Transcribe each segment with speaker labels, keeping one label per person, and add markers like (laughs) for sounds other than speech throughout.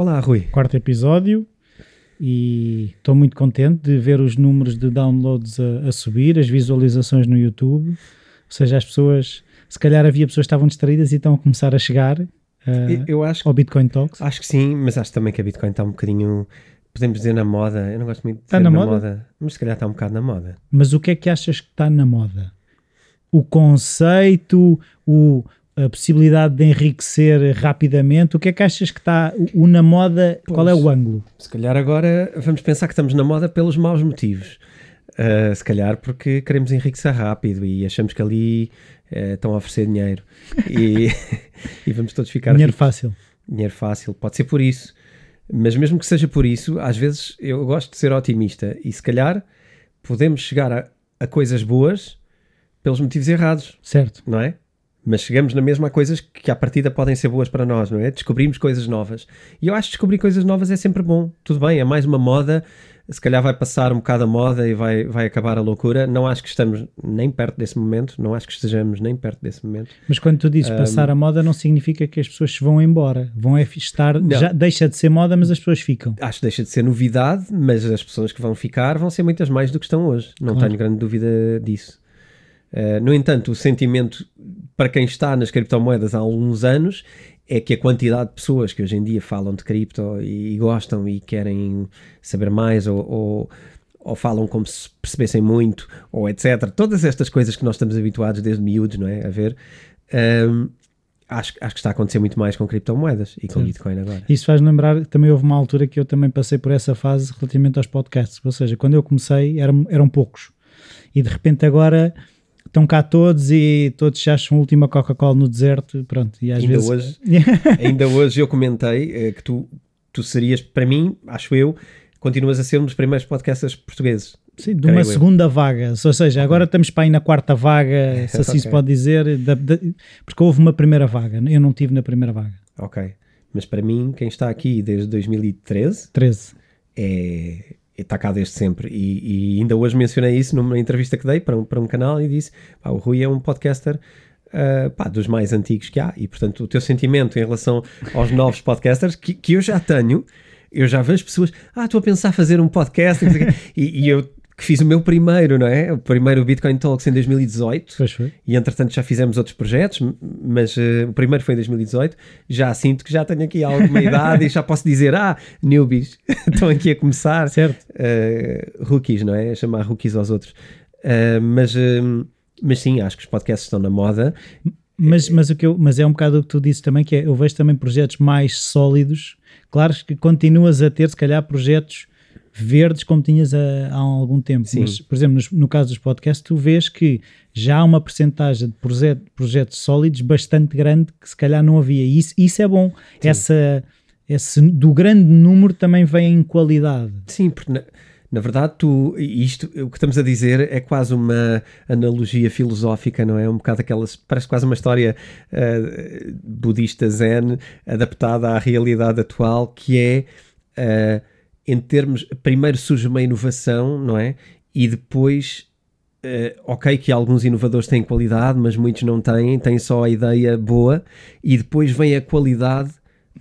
Speaker 1: Olá, Rui.
Speaker 2: Quarto episódio e estou muito contente de ver os números de downloads a, a subir, as visualizações no YouTube. Ou seja, as pessoas, se calhar havia pessoas que estavam distraídas e estão a começar a chegar uh,
Speaker 1: Eu acho,
Speaker 2: ao Bitcoin Talks.
Speaker 1: acho que sim, mas acho também que a Bitcoin está um bocadinho, podemos dizer, na moda. Eu não gosto muito de
Speaker 2: Está
Speaker 1: dizer
Speaker 2: na
Speaker 1: na,
Speaker 2: moda?
Speaker 1: moda? mas se calhar está um bocado na moda.
Speaker 2: Mas o que é que achas que está na moda? O conceito, o, a possibilidade de enriquecer rapidamente, o que é que achas que está o, o na moda? Qual é o ângulo?
Speaker 1: Se calhar agora vamos pensar que estamos na moda pelos maus motivos. Uh, se calhar porque queremos enriquecer rápido e achamos que ali uh, estão a oferecer dinheiro e, (laughs) e vamos todos ficar
Speaker 2: Dinheiro
Speaker 1: ricos.
Speaker 2: fácil.
Speaker 1: dinheiro fácil, pode ser por isso, mas mesmo que seja por isso, às vezes eu gosto de ser otimista e se calhar podemos chegar a, a coisas boas pelos motivos errados,
Speaker 2: Certo.
Speaker 1: não é? Mas chegamos na mesma a coisas que à partida podem ser boas para nós, não é? Descobrimos coisas novas. E eu acho que descobrir coisas novas é sempre bom. Tudo bem, é mais uma moda, se calhar vai passar um bocado a moda e vai, vai acabar a loucura. Não acho que estamos nem perto desse momento, não acho que estejamos nem perto desse momento.
Speaker 2: Mas quando tu dizes passar a moda, não significa que as pessoas se vão embora. Vão é estar,
Speaker 1: Não.
Speaker 2: já deixa de ser moda, mas as pessoas ficam.
Speaker 1: Acho que deixa de ser novidade, mas as pessoas que vão ficar vão ser muitas mais do que estão hoje. Não
Speaker 2: Claro.
Speaker 1: tenho grande dúvida disso. Uh, no entanto, o sentimento para quem está nas criptomoedas há alguns anos é que a quantidade de pessoas que hoje em dia falam de cripto e, gostam e querem saber mais ou, ou, ou falam como se percebessem muito ou etc. Todas estas coisas que nós estamos habituados desde miúdos, não é? A ver. um, acho, acho que está a acontecer muito mais com criptomoedas e com
Speaker 2: Certo.
Speaker 1: Bitcoin agora.
Speaker 2: Isso faz lembrar, também houve uma altura que eu também passei por essa fase relativamente aos podcasts. Ou seja, quando eu comecei eram, eram poucos. E de repente agora estão cá todos e todos já acham a última Coca-Cola no deserto. Pronto, e às
Speaker 1: Ainda
Speaker 2: vezes.
Speaker 1: hoje (laughs) Ainda hoje eu comentei eh, que tu, tu serias, para mim, acho eu, continuas a ser um dos primeiros podcasters portugueses.
Speaker 2: Sim, de uma
Speaker 1: eu.
Speaker 2: segunda vaga. Ou seja, agora estamos para aí na quarta vaga, se assim se
Speaker 1: Ok.
Speaker 2: pode dizer, da- da- porque houve uma primeira vaga. Eu não tive na primeira vaga.
Speaker 1: Ok. Mas para mim, quem está aqui desde 2013
Speaker 2: 13.
Speaker 1: é, está cá desde sempre. E, e ainda hoje mencionei isso numa entrevista que dei para um, para um canal e disse: pá, o Rui é um podcaster. ah, pá, dos mais antigos que há, e portanto, o teu sentimento em relação aos novos podcasters que, que eu já tenho, eu já vejo pessoas, ah, estou a pensar fazer um podcast, e, e eu que fiz o meu primeiro, não é? O primeiro Bitcoin Talks em 2018
Speaker 2: Depois foi.
Speaker 1: e entretanto já fizemos outros projetos, mas eh, o primeiro foi em 2018. Já sinto que já tenho aqui alguma (laughs) idade e já posso dizer: Ah, newbies, (laughs) estão aqui a começar.
Speaker 2: Certo.
Speaker 1: Eh, rookies, não é? A chamar rookies aos outros. Eh, mas, mas sim, acho que os podcasts estão na moda.
Speaker 2: Mas, mas, o que eu, mas é um bocado o que tu disse também, que é, eu vejo também projetos mais sólidos. Claro que continuas a ter, se calhar, projetos verdes como tinhas há, há algum tempo.
Speaker 1: Sim.
Speaker 2: Mas, por exemplo, no, caso dos podcasts, tu vês que já há uma percentagem de proje- projetos sólidos bastante grande que se calhar não havia. E isso, isso é bom. Essa, esse, do grande número também vem em qualidade.
Speaker 1: Sim, porque na, na verdade, tu, isto, o que estamos a dizer é quase uma analogia filosófica, não é? Um bocado aquelas, parece quase uma história eh, budista zen adaptada à realidade atual, que é, eh, em termos, primeiro surge uma inovação, não é? E depois, eh, ok que alguns inovadores têm qualidade, mas muitos não têm, têm só a ideia boa, e depois vem a qualidade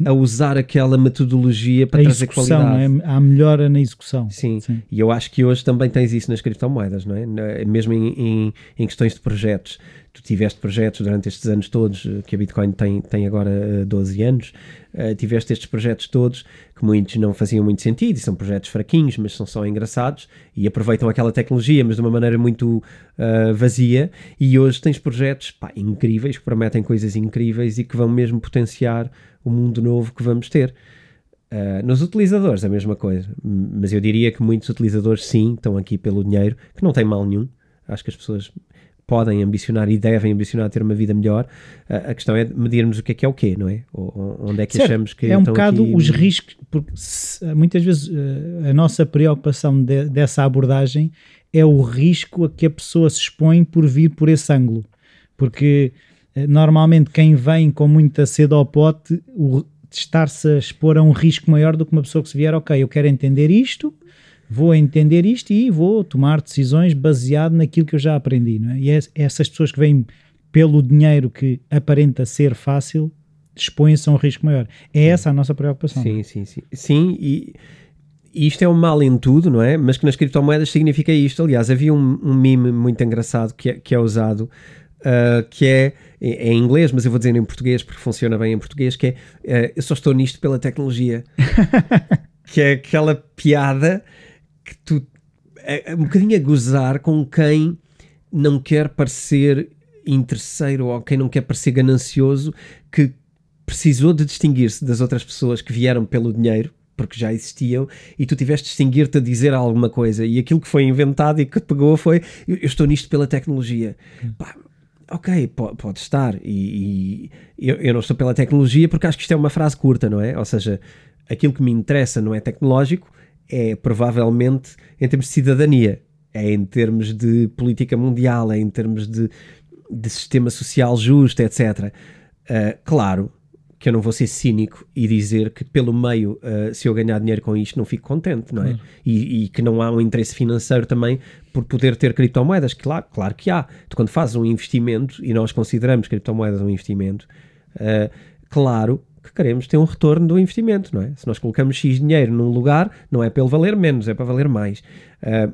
Speaker 1: a usar aquela metodologia para
Speaker 2: a
Speaker 1: trazer
Speaker 2: execução,
Speaker 1: qualidade.
Speaker 2: é? há melhora na execução.
Speaker 1: Sim.
Speaker 2: Sim.
Speaker 1: e eu acho que hoje também tens isso nas criptomoedas, não é? Mesmo em, em, em questões de projetos. Tu tiveste projetos durante estes anos todos, eh, que a Bitcoin tem, tem agora eh, 12 anos, eh, tiveste estes projetos todos que muitos não faziam muito sentido e são projetos fraquinhos, mas são só engraçados e aproveitam aquela tecnologia, mas de uma maneira muito ah, vazia. E hoje tens projetos pá, incríveis que prometem coisas incríveis e que vão mesmo potenciar o mundo novo que vamos ter. Uh, nos utilizadores, a mesma coisa. Mas eu diria que muitos utilizadores, sim, estão aqui pelo dinheiro, que não tem mal nenhum. Acho que as pessoas podem ambicionar e devem ambicionar ter uma vida melhor. A, a questão é medirmos o que é que é o quê, não é? Ou, onde é que certo. achamos que
Speaker 2: é um bocado aqui... os riscos, porque se, muitas vezes eh, a nossa preocupação de, dessa abordagem é o risco a que a pessoa se expõe por vir por esse ângulo, porque eh, normalmente quem vem com muita sede ao pote, o, estar-se a expor a um risco maior do que uma pessoa que se vier, ok, eu quero entender isto, vou entender isto e vou tomar decisões baseado naquilo que eu já aprendi. Não é? E essas pessoas que vêm pelo dinheiro que aparenta ser fácil expõem-se a um risco maior. É essa a nossa preocupação.
Speaker 1: Sim, sim, sim. Sim, e isto é um mal em tudo, não é? Mas que nas criptomoedas significa isto. Aliás, havia um, um meme muito engraçado que é, que é usado, uh, que é, é, em inglês, mas eu vou dizer em português porque funciona bem em português, que é uh, eu só estou nisto pela tecnologia. (laughs) que é aquela piada que tu é, é um bocadinho a gozar com quem não quer parecer interesseiro ou quem não quer parecer ganancioso, que precisou de distinguir-se das outras pessoas que vieram pelo dinheiro, porque já existiam, e tu tiveste de distinguir-te a dizer alguma coisa. E aquilo que foi inventado e que pegou foi: eu, eu estou nisto pela tecnologia. Hum. Pá, ok, pode, pode estar. E, e eu, eu, não estou pela tecnologia porque acho que isto é uma frase curta, não é? Ou seja, aquilo que me interessa não é tecnológico, é provavelmente em termos de cidadania, é em termos de política mundial, é em termos de, de sistema social justo, etc. Uh, ah, claro que eu não vou ser cínico e dizer que pelo meio, uh, se eu ganhar dinheiro com isto, não fico contente, não é? Claro. E, e, que não há um interesse financeiro também por poder ter criptomoedas. Claro, claro que há. Tu, quando fazes um investimento, e nós consideramos criptomoedas um investimento, uh, claro que queremos ter um retorno do investimento, não é? Se nós colocamos X dinheiro num lugar, não é para ele valer menos, é para valer mais. Uh,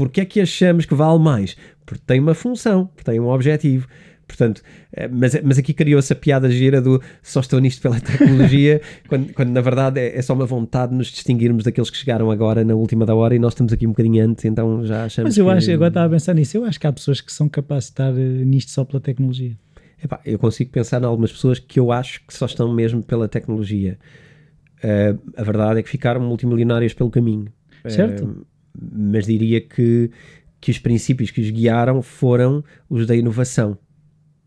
Speaker 1: Porquê é que achamos que vale mais? Porque tem uma função, porque tem um objetivo. Portanto, eh, mas, mas aqui criou-se a piada gira do só estou nisto pela (laughs) tecnologia, quando, quando na verdade é, é, só uma vontade de nos distinguirmos daqueles que chegaram agora na última da hora e nós estamos aqui um bocadinho antes, então já achamos
Speaker 2: Mas eu
Speaker 1: que...
Speaker 2: acho, agora estava a pensar nisso, eu acho que há pessoas que são capazes de estar eh, nisto só pela tecnologia.
Speaker 1: Epá, eu consigo pensar em algumas pessoas que eu acho que só estão mesmo pela tecnologia. Uh, a verdade é que ficaram multimilionárias pelo caminho.
Speaker 2: Certo. Uh,
Speaker 1: mas diria que, que os princípios que os guiaram foram os da inovação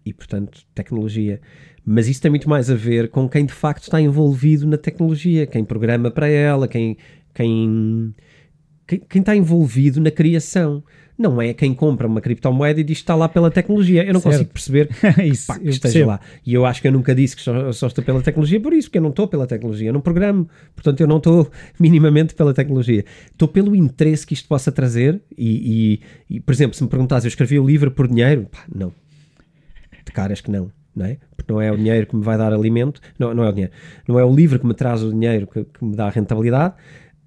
Speaker 1: e, portanto, tecnologia. Mas isso tem muito mais a ver com quem de facto está envolvido na tecnologia, quem programa para ela, quem, quem, quem, quem está envolvido na criação não é quem compra uma criptomoeda e diz que está lá pela tecnologia. Eu não certo. consigo perceber (laughs) isso, pá, que esteja percebo. lá. E eu acho que eu nunca disse que só, só, estou pela tecnologia por isso, porque eu não estou pela tecnologia, eu não programo, portanto eu não estou (laughs) minimamente pela tecnologia. Estou pelo interesse que isto possa trazer e, e, e por exemplo, se me perguntasse, eu escrevi o livro por dinheiro? Pá, não. De caras que não. Não é? Porque não é o dinheiro que me vai dar alimento, não, não é o dinheiro, não é o livro que me traz o dinheiro que, que me dá a rentabilidade,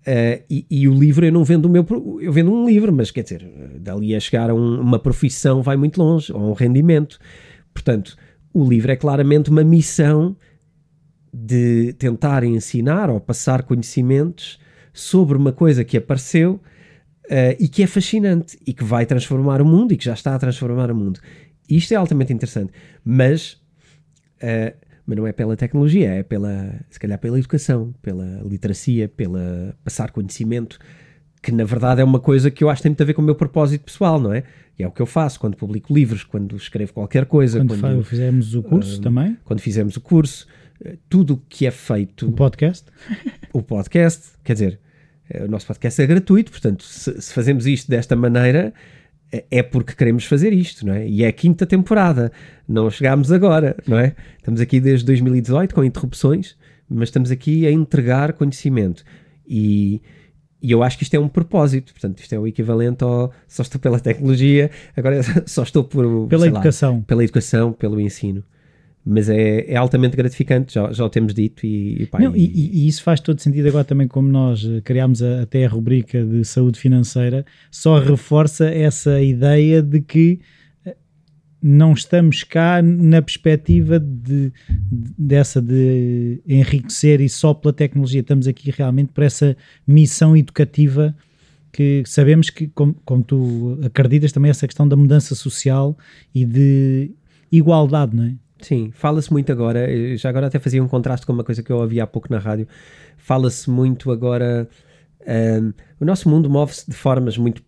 Speaker 1: Uh, e, e, o livro eu não vendo o meu eu vendo um livro mas quer dizer dali a chegar a um, uma profissão vai muito longe ou um rendimento. Portanto o livro é claramente uma missão de tentar ensinar ou passar conhecimentos sobre uma coisa que apareceu uh, e que é fascinante e que vai transformar o mundo e que já está a transformar o mundo. Isto é altamente interessante. Mas uh, mas não é pela tecnologia, é pela, se calhar pela educação, pela literacia, pela passar conhecimento, que na verdade é uma coisa que eu acho que tem muito a ver com o meu propósito pessoal, não é? E é o que eu faço quando publico livros, quando escrevo qualquer coisa.
Speaker 2: Quando, quando fizemos o curso uh, também?
Speaker 1: Quando fizemos o curso, eh, tudo o que é feito.
Speaker 2: O podcast?
Speaker 1: O podcast, quer dizer, eh, o nosso podcast é gratuito, portanto, se, se fazemos isto desta maneira, é, é porque queremos fazer isto, não é? E é a quinta temporada, não chegámos agora, não é? Estamos aqui desde 2018 com interrupções, mas estamos aqui a entregar conhecimento. E, e eu acho que isto é um propósito, portanto, isto é o equivalente ao só estou pela tecnologia, agora (laughs) só estou por
Speaker 2: pela educação,
Speaker 1: lá, pela educação, pelo ensino mas é, é, altamente gratificante, já, já o temos dito. E,
Speaker 2: e, pá, Não, e, e, isso faz todo sentido agora também, como nós eh, criámos a, até a rubrica de saúde financeira, só reforça essa ideia de que eh, não estamos cá na perspectiva de, de, dessa de enriquecer e só pela tecnologia, estamos aqui realmente para essa missão educativa que sabemos que, como, como tu acreditas, também essa questão da mudança social e de igualdade, não é?
Speaker 1: Sim, fala-se muito agora, já agora até fazia um contraste com uma coisa que eu ouvi há pouco na rádio, fala-se muito agora, um, o nosso mundo move-se de formas muito,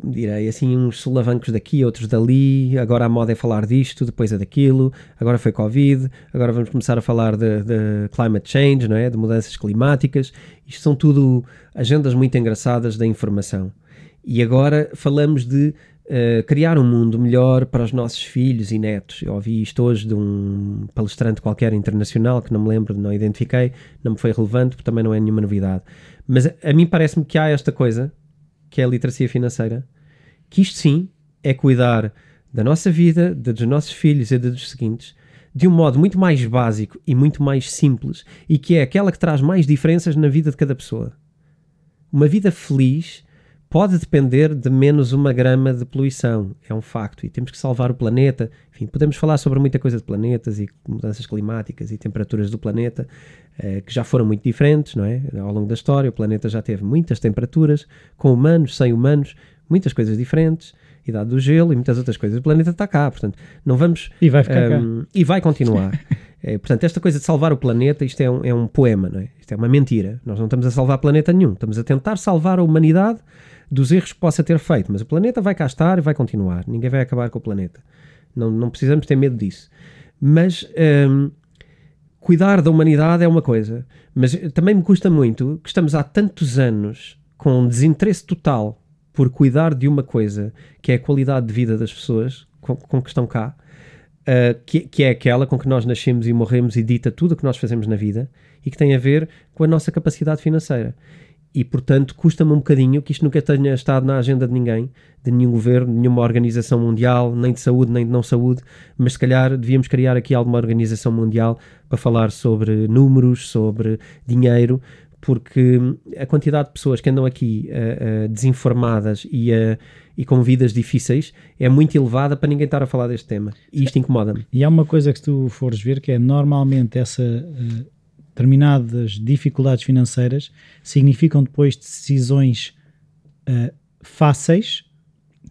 Speaker 1: como direi, assim, uns solavancos daqui, outros dali. Agora a moda é falar disto, depois é daquilo. Agora foi Covid. Agora vamos começar a falar de, de climate change, não é? De mudanças climáticas. Isto são tudo agendas muito engraçadas da informação. E agora falamos de uh, criar um mundo melhor para os nossos filhos e netos. Eu ouvi isto hoje de um palestrante qualquer internacional que não me lembro, não identifiquei, não me foi relevante, porque também não é nenhuma novidade. Mas a, a mim parece-me que há esta coisa que é a literacia financeira, que isto sim é cuidar da nossa vida, dos nossos filhos e dos seguintes, de um modo muito mais básico e muito mais simples, e que é aquela que traz mais diferenças na vida de cada pessoa. Uma vida feliz pode depender de menos uma grama de poluição, é um facto, e temos que salvar o planeta. Enfim, podemos falar sobre muita coisa de planetas e mudanças climáticas e temperaturas do planeta, eh, que já foram muito diferentes, não é? Ao longo da história, o planeta já teve muitas temperaturas, com humanos, sem humanos, muitas coisas diferentes, idade do gelo e muitas outras coisas. O planeta está cá, portanto, não vamos.
Speaker 2: E vai ficar um,
Speaker 1: E vai continuar. é, (laughs) portanto, esta coisa de salvar o planeta, isto é um, é um poema, não é? Isto é uma mentira. Nós não estamos a salvar planeta nenhum, estamos a tentar salvar a humanidade dos erros que possa ter feito, mas o planeta vai cá estar e vai continuar. Ninguém vai acabar com o planeta. Não, não precisamos ter medo disso. Mas um, cuidar da humanidade é uma coisa, mas também me custa muito que estamos há tantos anos com desinteresse total por cuidar de uma coisa que é a qualidade de vida das pessoas com, com que estão cá, uh, que, que, é aquela com que nós nascemos e morremos e dita tudo o que nós fazemos na vida e que tem a ver com a nossa capacidade financeira e portanto custa-me um bocadinho que isto nunca tenha estado na agenda de ninguém, de nenhum governo, de nenhuma organização mundial, nem de saúde, nem de não saúde, mas se calhar devíamos criar aqui alguma organização mundial para falar sobre números, sobre dinheiro, porque a quantidade de pessoas que andam aqui uh, uh, desinformadas e, uh, e com vidas difíceis é muito elevada para ninguém estar a falar deste tema. E isto incomoda-me.
Speaker 2: E há uma coisa que tu fores ver que é normalmente essa determinadas dificuldades financeiras significam depois decisões uh, fáceis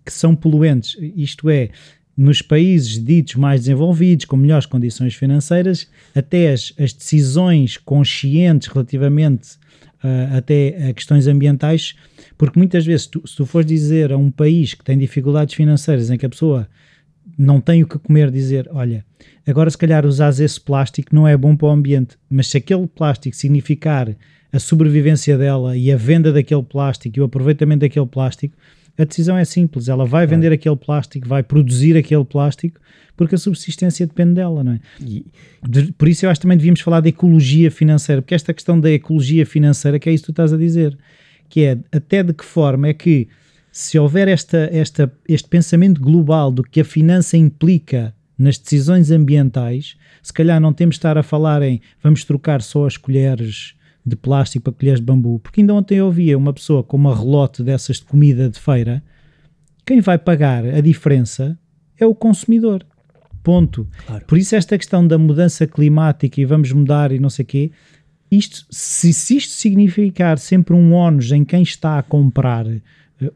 Speaker 2: que são poluentes. Isto é, nos países ditos mais desenvolvidos, com melhores condições financeiras, até as, as decisões conscientes relativamente uh, até a questões ambientais, porque muitas vezes, tu, se tu fores dizer a um país que tem dificuldades financeiras em que a pessoa não tem o que comer, dizer: Olha, agora se calhar usares esse plástico não é bom para o ambiente, mas se aquele plástico significar a sobrevivência dela e a venda daquele plástico e o aproveitamento daquele plástico, a decisão é simples: ela vai vender aquele plástico, vai produzir aquele plástico, porque a subsistência depende dela, não é? E... Por isso eu acho que também devíamos falar de ecologia financeira, porque esta questão da ecologia financeira, que é isso que tu estás a dizer, que é até de que forma é que se houver esta, esta, este pensamento global do que a finança implica nas decisões ambientais, se calhar não temos de estar a falar em vamos trocar só as colheres de plástico para colheres de bambu, porque ainda ontem eu ouvia uma pessoa com uma relote dessas de comida de feira, quem vai pagar a diferença é o consumidor. Ponto. Claro. Por isso esta questão da mudança climática e vamos mudar e não sei o quê, isto, se, se isto significar sempre um ónus em quem está a comprar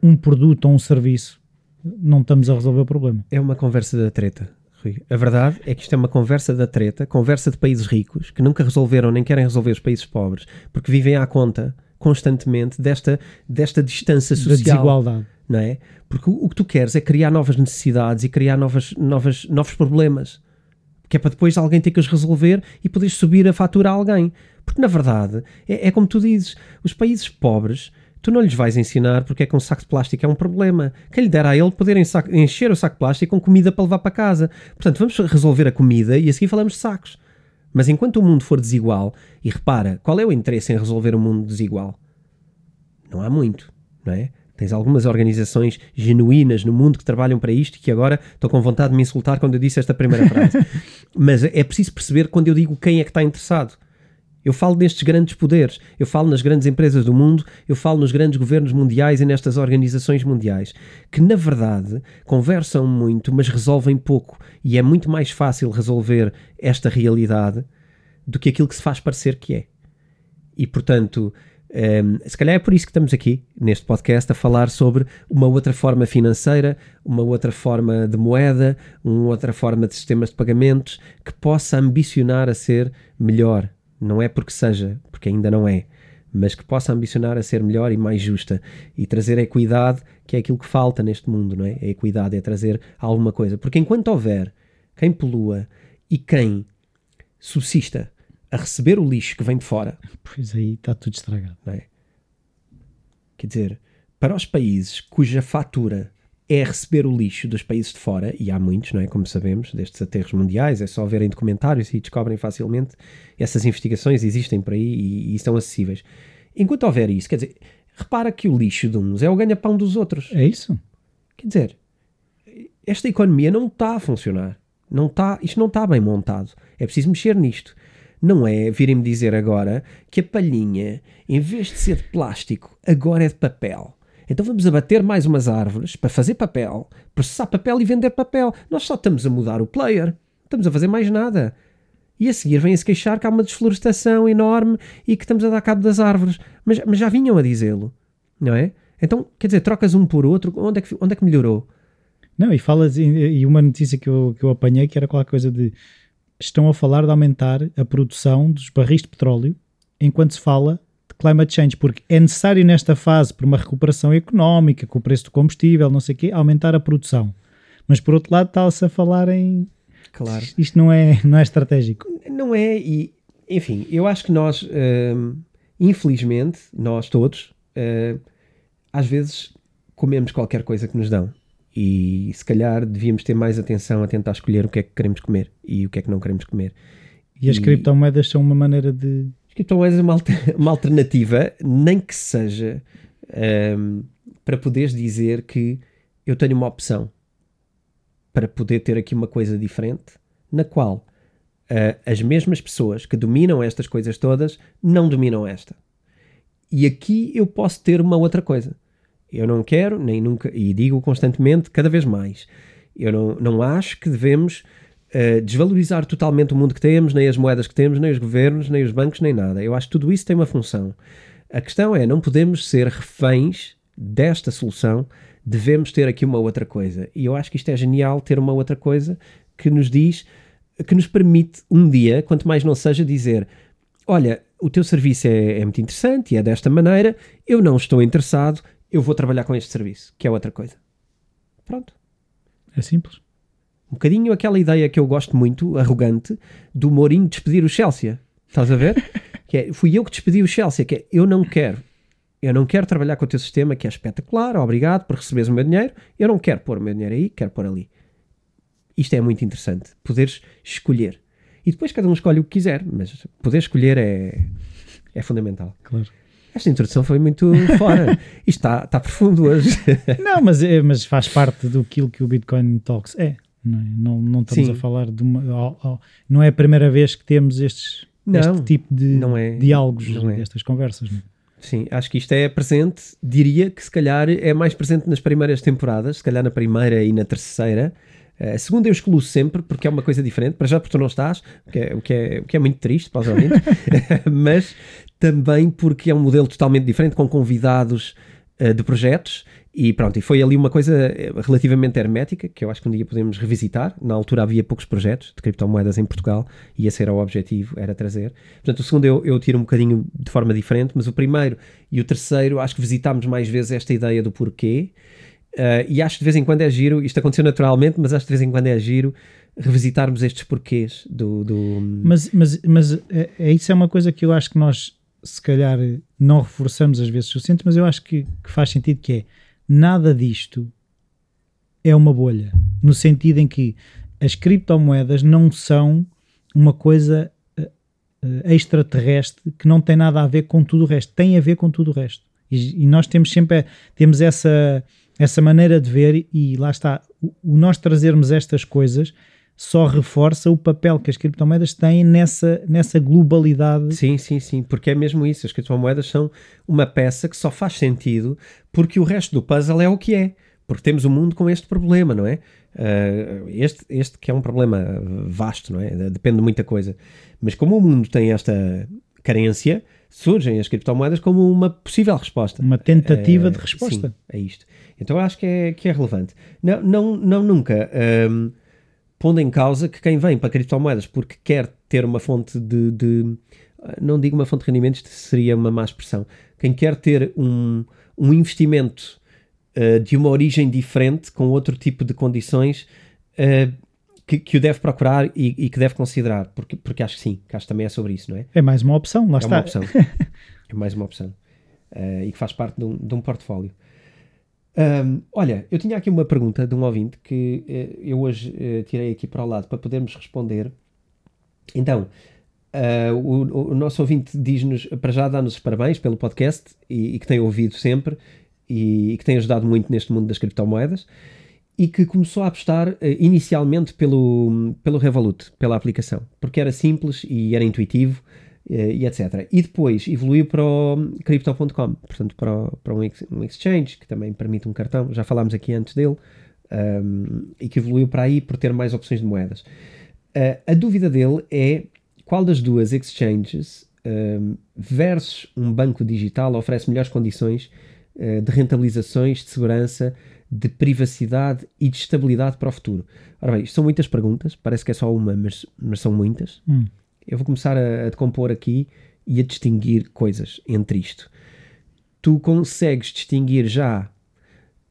Speaker 2: um produto ou um serviço, não estamos a resolver o problema.
Speaker 1: É uma conversa da treta. Rui. A verdade é que isto é uma conversa da treta, conversa de países ricos que nunca resolveram nem querem resolver os países pobres, porque vivem à conta constantemente desta, desta distância social. Da
Speaker 2: desigualdade.
Speaker 1: Não é? Porque o, o, que tu queres é criar novas necessidades e criar novas, novas, novos problemas. Que é para depois alguém ter que os resolver e poderes subir a fatura a alguém. Porque na verdade, é, é como tu dizes, os países pobres tu não lhes vais ensinar porque é que um saco de plástico é um problema. Quem lhe dera a ele poder encher o saco de plástico com comida para levar para casa. Portanto, vamos resolver a comida e a seguir falamos de sacos. Mas enquanto o mundo for desigual, e repara, qual é o interesse em resolver um mundo desigual? Não há muito, não é? Tens algumas organizações genuínas no mundo que trabalham para isto e que agora estou com vontade de me insultar quando eu disse esta primeira frase. (laughs) Mas é preciso perceber quando eu digo quem é que está interessado. Eu falo destes grandes poderes, eu falo nas grandes empresas do mundo, eu falo nos grandes governos mundiais e nestas organizações mundiais, que na verdade conversam muito, mas resolvem pouco. E é muito mais fácil resolver esta realidade do que aquilo que se faz parecer que é. E portanto, um, ehm, se calhar é por isso que estamos aqui neste podcast a falar sobre uma outra forma financeira, uma outra forma de moeda, uma outra forma de sistemas de pagamentos que possa ambicionar a ser melhor não é porque seja, porque ainda não é, mas que possa ambicionar a ser melhor e mais justa e trazer equidade, que é aquilo que falta neste mundo, não é? A equidade é trazer alguma coisa. Porque enquanto houver quem polua e quem subsista a receber o lixo que vem de fora.
Speaker 2: Pois aí está tudo estragado.
Speaker 1: Não é? Quer dizer, para os países cuja fatura é receber o lixo dos países de fora, e há muitos, não é? Como sabemos, destes aterros mundiais, é só verem documentários e descobrem facilmente. Essas investigações existem por aí e, e são acessíveis. Enquanto houver isso, quer dizer, repara que o lixo de uns é o ganha-pão dos outros.
Speaker 2: É isso?
Speaker 1: Quer dizer, esta economia não está a funcionar. Não está, isto não está bem montado. É preciso mexer nisto. Não é virem-me dizer agora que a palhinha, em vez de ser de plástico, agora é de papel. Então vamos abater mais umas árvores para fazer papel, processar papel e vender papel. Nós só estamos a mudar o player. Estamos a fazer mais nada. E a seguir vem-se queixar que há uma desflorestação enorme e que estamos a dar cabo das árvores. Mas, mas já vinham a dizê-lo, não é? Então, quer dizer, trocas um por outro, onde é que, onde é que melhorou?
Speaker 2: Não, e falas, e uma notícia que eu, que eu apanhei que era qualquer coisa de estão a falar de aumentar a produção dos barris de petróleo enquanto se fala climate change, porque é necessário nesta fase, por uma recuperação económica, com o preço do combustível, não sei o quê, aumentar a produção. Mas por outro lado está-se a falar em...
Speaker 1: Claro.
Speaker 2: Isto não é, não é estratégico.
Speaker 1: Não é, e enfim, eu acho que nós, hum, infelizmente, nós todos, hum, às vezes comemos qualquer coisa que nos dão. E se calhar devíamos ter mais atenção a tentar escolher o que é que queremos comer e o que é que não queremos comer.
Speaker 2: E as criptomoedas são uma maneira de.
Speaker 1: As criptomoedas é uma, (laughs) uma alternativa, nem que seja hum, para poderes dizer que eu tenho uma opção para poder ter aqui uma coisa diferente, na qual ah, as mesmas pessoas que dominam estas coisas todas não dominam esta. E aqui eu posso ter uma outra coisa. Eu não quero, nem nunca, e digo constantemente, cada vez mais, eu não, não acho que devemos eh, desvalorizar totalmente o mundo que temos, nem as moedas que temos, nem os governos, nem os bancos, nem nada. Eu acho que tudo isso tem uma função. A questão é, não podemos ser reféns desta solução, devemos ter aqui uma outra coisa. E eu acho que isto é genial, ter uma outra coisa que nos diz, que nos permite um dia, quanto mais não seja, dizer: Olha, o teu serviço é, é muito interessante e é desta maneira, eu não estou interessado, eu vou trabalhar com este serviço, que é outra coisa. Pronto.
Speaker 2: É simples.
Speaker 1: Um bocadinho aquela ideia que eu gosto muito, arrogante, do Mourinho despedir o Chelsea. Estás a ver? (laughs) que é, fui eu que despedi o Chelsea, que é, eu não quero. Eu não quero trabalhar com o teu sistema que é espetacular, obrigado por receberes o meu dinheiro. Eu não quero pôr o meu dinheiro aí, quero pôr ali. Isto é muito interessante. Poderes escolher. E depois cada um escolhe o que quiser, mas poder escolher é, é fundamental.
Speaker 2: Claro.
Speaker 1: Esta introdução foi muito fora. Isto está, está profundo hoje.
Speaker 2: Não, mas, é, mas faz parte do que o Bitcoin Talks é. Não, é? não, não estamos
Speaker 1: Sim.
Speaker 2: a falar de uma. ao- ao- não é a primeira vez que temos estes,
Speaker 1: Não,
Speaker 2: este tipo de
Speaker 1: não é.
Speaker 2: diálogos,
Speaker 1: Não é.
Speaker 2: destas conversas. não é?
Speaker 1: Sim, acho que isto é presente. Diria que se calhar é mais presente nas primeiras temporadas, se calhar na primeira e na terceira. Eh, A segunda eu excluo sempre porque é uma coisa diferente, para já porque tu não estás, o que é, o que é, o que é muito triste ouvintes, (laughs) (laughs) mas também porque é um modelo totalmente diferente, com convidados eh, de projetos e pronto, e foi ali uma coisa eh, relativamente hermética que eu acho que um dia podemos revisitar. Na altura havia poucos projetos de criptomoedas em Portugal e esse era o objetivo, era trazer. Portanto, o segundo eu, eu tiro um bocadinho de forma diferente, mas o primeiro e o terceiro acho que visitámos mais vezes esta ideia do porquê. Uh, e acho que de vez em quando é giro, isto aconteceu naturalmente, mas acho que de vez em quando é giro revisitarmos estes porquês do. do
Speaker 2: Mas, mas, mas é, é- isso é uma coisa que eu acho que nós, se calhar, não reforçamos às vezes o suficiente, mas eu acho que, que faz sentido que é nada disto é uma bolha, no sentido em que as criptomoedas não são uma coisa eh, eh, extraterrestre que não tem nada a ver com tudo o resto, tem a ver com tudo o resto. E, e nós temos sempre temos essa, essa maneira de ver, e lá está, o, o nós trazermos estas coisas só reforça o papel que as criptomoedas têm nessa, nessa globalidade.
Speaker 1: Sim, sim, sim, porque é mesmo isso. As criptomoedas são uma peça que só faz sentido porque o resto do puzzle é o que é. Porque temos um mundo com este problema, não é? Uh, este, este que é um problema vasto, não é? Depende de muita coisa. Mas como o mundo tem esta carência, surgem as criptomoedas como uma possível resposta.
Speaker 2: Uma tentativa
Speaker 1: Eh,
Speaker 2: de resposta.
Speaker 1: Sim, é isto. Então eu acho que é, que é relevante. Não, não, não nunca hum, pondo em causa que quem vem para criptomoedas porque quer ter uma fonte de, de não digo uma fonte de rendimentos, seria uma má expressão. Quem quer ter um, um investimento uh, de uma origem diferente, com outro tipo de condições, uh, que, que, o deve procurar e, e, que deve considerar, porque, porque acho que sim, que acho que também é sobre isso, não é?
Speaker 2: É mais uma opção, lá
Speaker 1: é
Speaker 2: está.
Speaker 1: Uma opção. (laughs) é mais uma opção. Uh, e que faz parte de um, de um portfólio. Um, olha, eu tinha aqui uma pergunta de um ouvinte que uh, eu hoje uh, tirei aqui para o lado para podermos responder. Então, o, o, nosso ouvinte diz-nos, para já dá-nos os parabéns pelo podcast e, e, que tem ouvido sempre e, e que tem ajudado muito neste mundo das criptomoedas e que começou a apostar uh, inicialmente pelo, pelo Revolut, pela aplicação, porque era simples e era intuitivo uh, e etc. E depois evoluiu para o Crypto.com, portanto para, o, para um, exchange que também permite um cartão, já falámos aqui antes dele, um, e que evoluiu para aí por ter mais opções de moedas. Uh, a dúvida dele é qual das duas exchanges um, versus um banco digital oferece melhores condições de rentabilizações, de segurança, de privacidade e de estabilidade para o futuro? Ora bem, isto são muitas perguntas, parece que é só uma, mas, mas são muitas.
Speaker 2: Hum.
Speaker 1: Eu vou começar a, a decompor aqui e a distinguir coisas entre isto. Tu consegues distinguir já,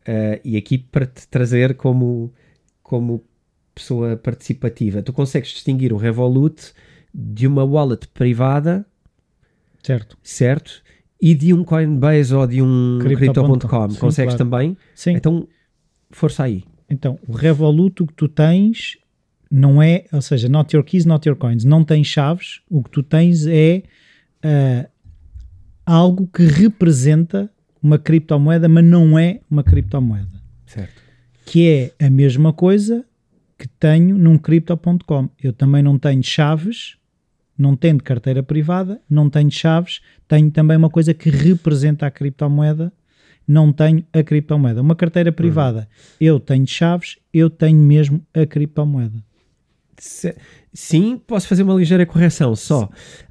Speaker 1: uh, e aqui para te trazer como, como pessoa participativa, tu consegues distinguir o Revolut de uma wallet privada,
Speaker 2: certo?
Speaker 1: Certo? e de um Coinbase ou de um Crypto.com. Crypto Consegues claro. também?
Speaker 2: Sim.
Speaker 1: Então, força aí.
Speaker 2: Então, o Revolut, o que tu tens não é, ou seja, not your keys, not your coins. Não tens chaves. O que tu tens é uh, algo que representa uma criptomoeda, mas não é uma criptomoeda.
Speaker 1: Certo.
Speaker 2: Que é a mesma coisa que tenho num Crypto.com. Eu também não tenho chaves não tendo carteira privada, não tenho chaves, tenho também uma coisa que representa a criptomoeda, não tenho a criptomoeda. Uma carteira privada, uhum. eu tenho chaves, eu tenho mesmo a criptomoeda.
Speaker 1: Sim, posso fazer uma ligeira correção só.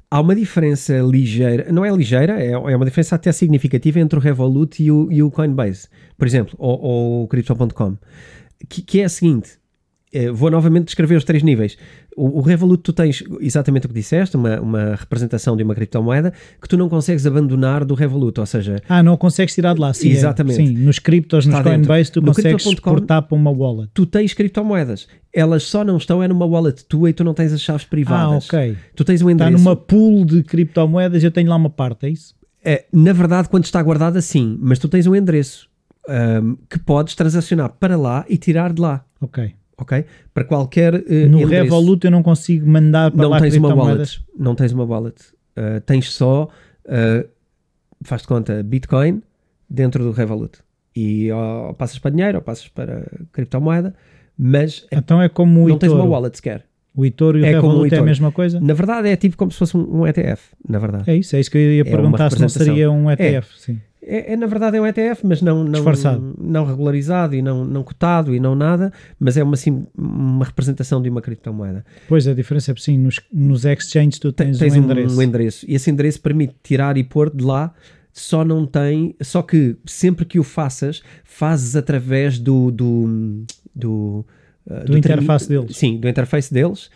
Speaker 1: Há uma diferença ligeira, não é ligeira, é, é uma diferença até significativa entre o Revolut e o, e o Coinbase, por exemplo, ou, ou o Crypto.com, que, que é a seguinte: eh, vou novamente descrever os três níveis. O, o, Revolut, tu tens exatamente o que disseste, uma, uma representação de uma criptomoeda que tu não consegues abandonar do Revolut, ou seja...
Speaker 2: Ah, não consegues tirar de lá, sim. É.
Speaker 1: Exatamente.
Speaker 2: É, sim, nos criptos, nos Coinbase, tu no consegues exportar para uma wallet.
Speaker 1: Tu tens criptomoedas, elas só não estão é numa wallet tua e tu não tens as chaves privadas.
Speaker 2: Ah, ok.
Speaker 1: Tu tens um endereço...
Speaker 2: Está numa pool de criptomoedas, eu tenho lá uma parte, é isso?
Speaker 1: É, na verdade, quando está guardada, sim, mas tu tens um endereço um, que podes transacionar para lá e tirar de lá.
Speaker 2: Ok
Speaker 1: ok? Para qualquer uh,
Speaker 2: No endereço. Revolut eu não consigo mandar para
Speaker 1: não
Speaker 2: lá
Speaker 1: tens uma wallet. Não tens uma wallet. Uh, tens só, uh, faz-te conta, Bitcoin dentro do Revolut. E ou passas para dinheiro ou passas para criptomoeda, mas
Speaker 2: então é como o
Speaker 1: não tens uma wallet sequer.
Speaker 2: O Etor e o é Revolut é a mesma coisa?
Speaker 1: Na verdade é tipo como se fosse um, um ETF, na verdade.
Speaker 2: É isso, é isso que eu ia é perguntar se não seria um ETF, é. sim.
Speaker 1: É, é, na verdade é um ETF, mas não, não, não regularizado e não, não cotado e não nada, mas é uma, assim, uma representação de uma criptomoeda.
Speaker 2: Pois, a diferença é sim, nos, nos exchanges tu tens,
Speaker 1: tens
Speaker 2: um, endereço.
Speaker 1: um endereço. E esse endereço permite tirar e pôr de lá só não tem, só que sempre que o faças, fazes através do do, do,
Speaker 2: uh, do, do interface deles.
Speaker 1: Sim, do interface deles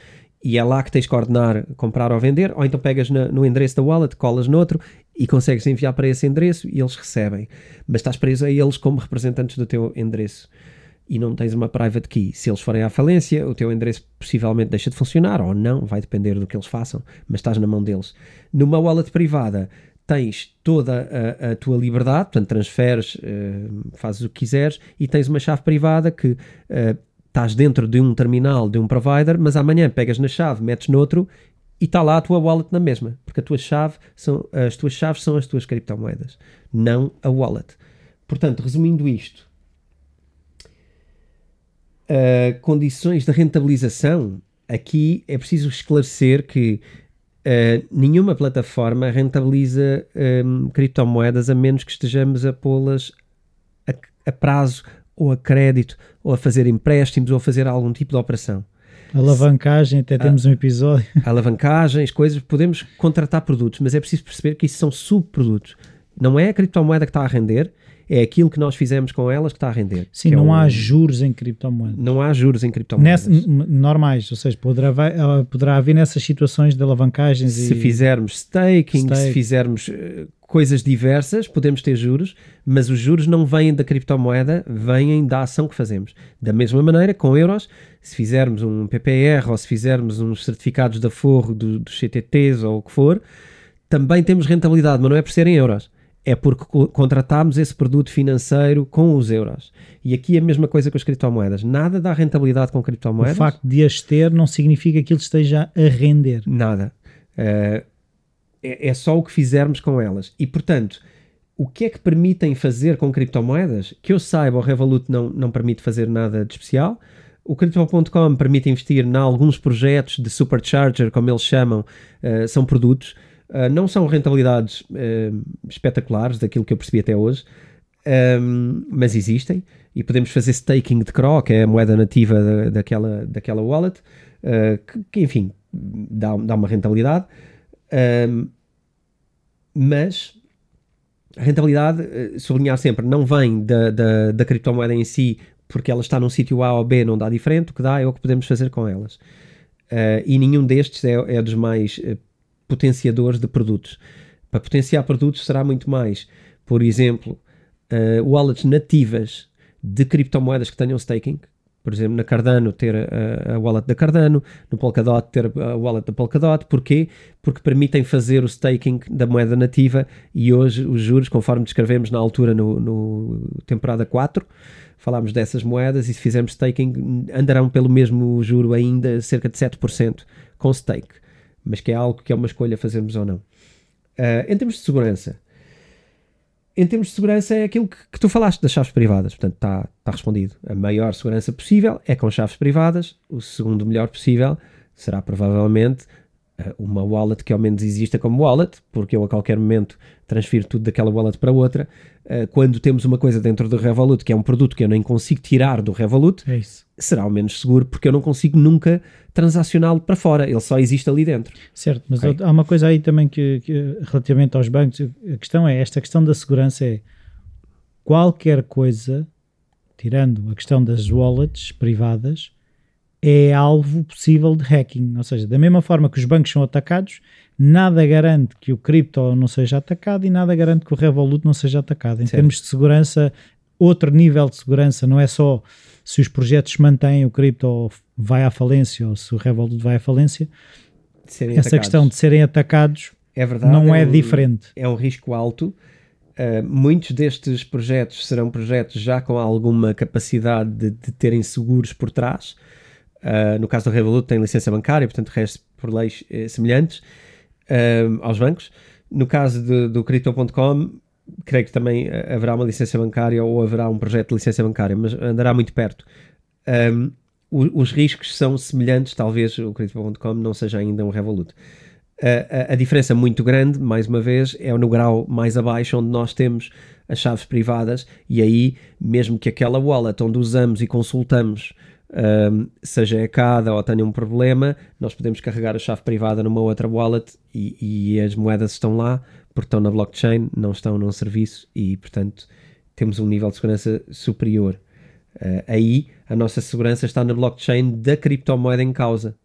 Speaker 1: e é lá que tens que ordenar comprar ou vender, ou então pegas na, no endereço da wallet, colas noutro e consegues enviar para esse endereço e eles recebem. Mas estás preso a eles como representantes do teu endereço e não tens uma private key. Se eles forem à falência, o teu endereço possivelmente deixa de funcionar ou não, vai depender do que eles façam, mas estás na mão deles. Numa wallet privada, tens toda a, a tua liberdade, portanto, transferes, uh, fazes o que quiseres e tens uma chave privada que uh, estás dentro de um terminal de um provider, mas amanhã pegas na chave, metes noutro e está lá a tua wallet na mesma, porque a tua chave são, as tuas chaves são as tuas criptomoedas, não a wallet. Portanto, resumindo isto, uh, condições de rentabilização, aqui é preciso esclarecer que uh, nenhuma plataforma rentabiliza um, criptomoedas a menos que estejamos a pô-las a, a prazo ou a crédito, ou a fazer empréstimos, ou a fazer algum tipo de operação.
Speaker 2: Alavancagem, até temos um episódio.
Speaker 1: Alavancagens, coisas, podemos contratar produtos, mas é preciso perceber que isso são subprodutos. Não é a criptomoeda que está a render, É aquilo que nós fizemos com elas que está a render.
Speaker 2: Sim,
Speaker 1: é
Speaker 2: não
Speaker 1: um-
Speaker 2: há juros em criptomoedas.
Speaker 1: Não há juros em criptomoedas.
Speaker 2: Normais, ou seja, poderá, ah, poderá haver nessas situações de alavancagens
Speaker 1: Se
Speaker 2: e
Speaker 1: fizermos staking, se
Speaker 2: Stake.
Speaker 1: fizermos eh, coisas diversas, podemos ter juros, mas os juros não vêm da criptomoeda, vêm da ação que fazemos. Da mesma maneira, com euros, se fizermos um PPR ou se fizermos uns certificados de aforro do- dos CTTs ou o que for, também temos rentabilidade, mas não é por serem euros. É porque co- contratámos esse produto financeiro com os euros. E aqui é a mesma coisa com as criptomoedas. Nada dá rentabilidade com
Speaker 2: o
Speaker 1: criptomoedas.
Speaker 2: facto de as ter não significa que ele esteja a render.
Speaker 1: Nada. Eh, é, é só o que fizermos com elas. E, portanto, o que é que permitem fazer com criptomoedas? Que eu saiba, o Revolut não, não permite fazer nada de especial. O Crypto.com permite investir em alguns projetos de supercharger, como eles chamam, eh, são produtos. Eh, não são rentabilidades eh, espetaculares, daquilo que eu percebi até hoje, ehm, mas existem. E podemos fazer staking de CRO, que é a moeda nativa da- daquela, daquela wallet, eh, que, que, enfim, dá, dá uma rentabilidade. Ehm, mas a rentabilidade, sublinhar sempre, não vem da, da, da criptomoeda em si, porque ela está num sítio A ou B, não dá diferente, o que dá é o que podemos fazer com elas. Eh, e nenhum destes é, é dos mais potenciadores de produtos. Para potenciar produtos será muito mais, por exemplo, eh, wallets nativas de criptomoedas que tenham staking. Por exemplo, na Cardano ter a, a wallet da Cardano, no Polkadot ter a wallet da Polkadot. Porquê? Porque permitem fazer o staking da moeda nativa e hoje os juros, conforme descrevemos na altura no, no temporada 4, falámos dessas moedas e se fizermos staking andarão pelo mesmo juro ainda, cerca de 7% com stake. Mas que é algo que é uma escolha fazermos ou não. Ah, em termos de segurança, em termos de segurança é aquilo que, que tu falaste das chaves privadas, portanto está tá respondido. A maior segurança possível é com chaves privadas, o segundo melhor possível será provavelmente eh, uma wallet que ao menos exista como wallet, porque eu a qualquer momento transfiro tudo daquela wallet para outra. Eh, quando temos uma coisa dentro do Revolut que é um produto que eu nem consigo tirar do Revolut,
Speaker 2: É
Speaker 1: será o menos seguro porque eu não consigo nunca transacioná-lo para fora, ele só existe ali dentro.
Speaker 2: Certo, mas
Speaker 1: Ok.
Speaker 2: há uma coisa aí também que, que, relativamente aos bancos, a questão é, esta questão da segurança é qualquer coisa, tirando a questão das wallets privadas, é alvo possível de hacking. Ou seja, da mesma forma que os bancos são atacados, nada garante que o cripto não seja atacado e nada garante que o Revolut não seja atacado. Em
Speaker 1: Certo.
Speaker 2: termos de segurança, outro nível de segurança não é só se os projetos se mantêm, o cripto vai à falência ou se o Revolut vai à falência, essa
Speaker 1: atacados.
Speaker 2: questão de serem atacados
Speaker 1: é verdade,
Speaker 2: não é
Speaker 1: um-
Speaker 2: diferente.
Speaker 1: é um risco alto. Uh, muitos destes projetos serão projetos já com alguma capacidade de, de terem seguros por trás. Uh, no caso do Revolut tem licença bancária, portanto rege por leis eh, semelhantes uh, aos bancos. No caso de- do Crypto.com, creio que também eh, haverá uma licença bancária ou haverá um projeto de licença bancária, mas andará muito perto. Um, o- os riscos são semelhantes, talvez o Crypto.com não seja ainda um Revolut. A, a- a diferença muito grande, mais uma vez, é no grau mais abaixo onde nós temos as chaves privadas e aí, mesmo que aquela wallet onde usamos e consultamos um, seja hackada ou tenha um problema, nós podemos carregar a chave privada numa outra wallet e, e as moedas estão lá porque estão na blockchain, não estão num serviço e, portanto, temos um nível de segurança superior. Uh, aí a nossa segurança está na blockchain da criptomoeda em causa,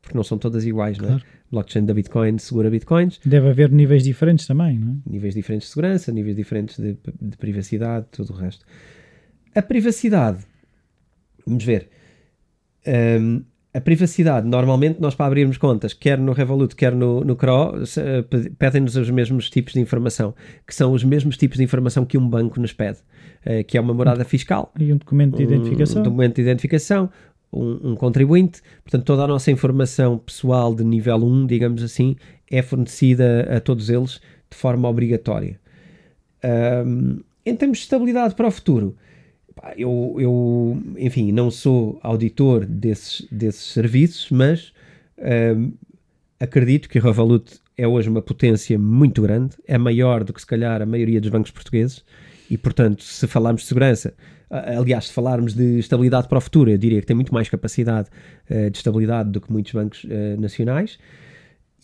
Speaker 1: porque não são todas iguais, não é?
Speaker 2: Claro.
Speaker 1: Blockchain da Bitcoin segura Bitcoins,
Speaker 2: Deve haver níveis diferentes também, não é?
Speaker 1: níveis diferentes de segurança, níveis diferentes de, de privacidade, tudo o resto. A privacidade, vamos ver. Hum, a privacidade, normalmente nós para abrirmos contas, quer no Revolut, quer no, no CRO, eh, pe- pedem-nos os mesmos tipos de informação, que são os mesmos tipos de informação que um banco nos pede, eh, que é uma morada fiscal,
Speaker 2: E um documento de identificação.
Speaker 1: um documento de identificação, um, um contribuinte, portanto toda a nossa informação pessoal de nível 1, digamos assim, é fornecida a todos eles de forma obrigatória. Ahm, em termos de estabilidade para o futuro, eu, eu, enfim, não sou auditor desses, desses serviços, mas ahm, acredito que o Revolut é hoje uma potência muito grande, é maior do que se calhar a maioria dos bancos portugueses e, portanto, se falarmos de segurança, a- aliás, se falarmos de estabilidade para o futuro, eu diria que tem muito mais capacidade eh, de estabilidade do que muitos bancos eh, nacionais.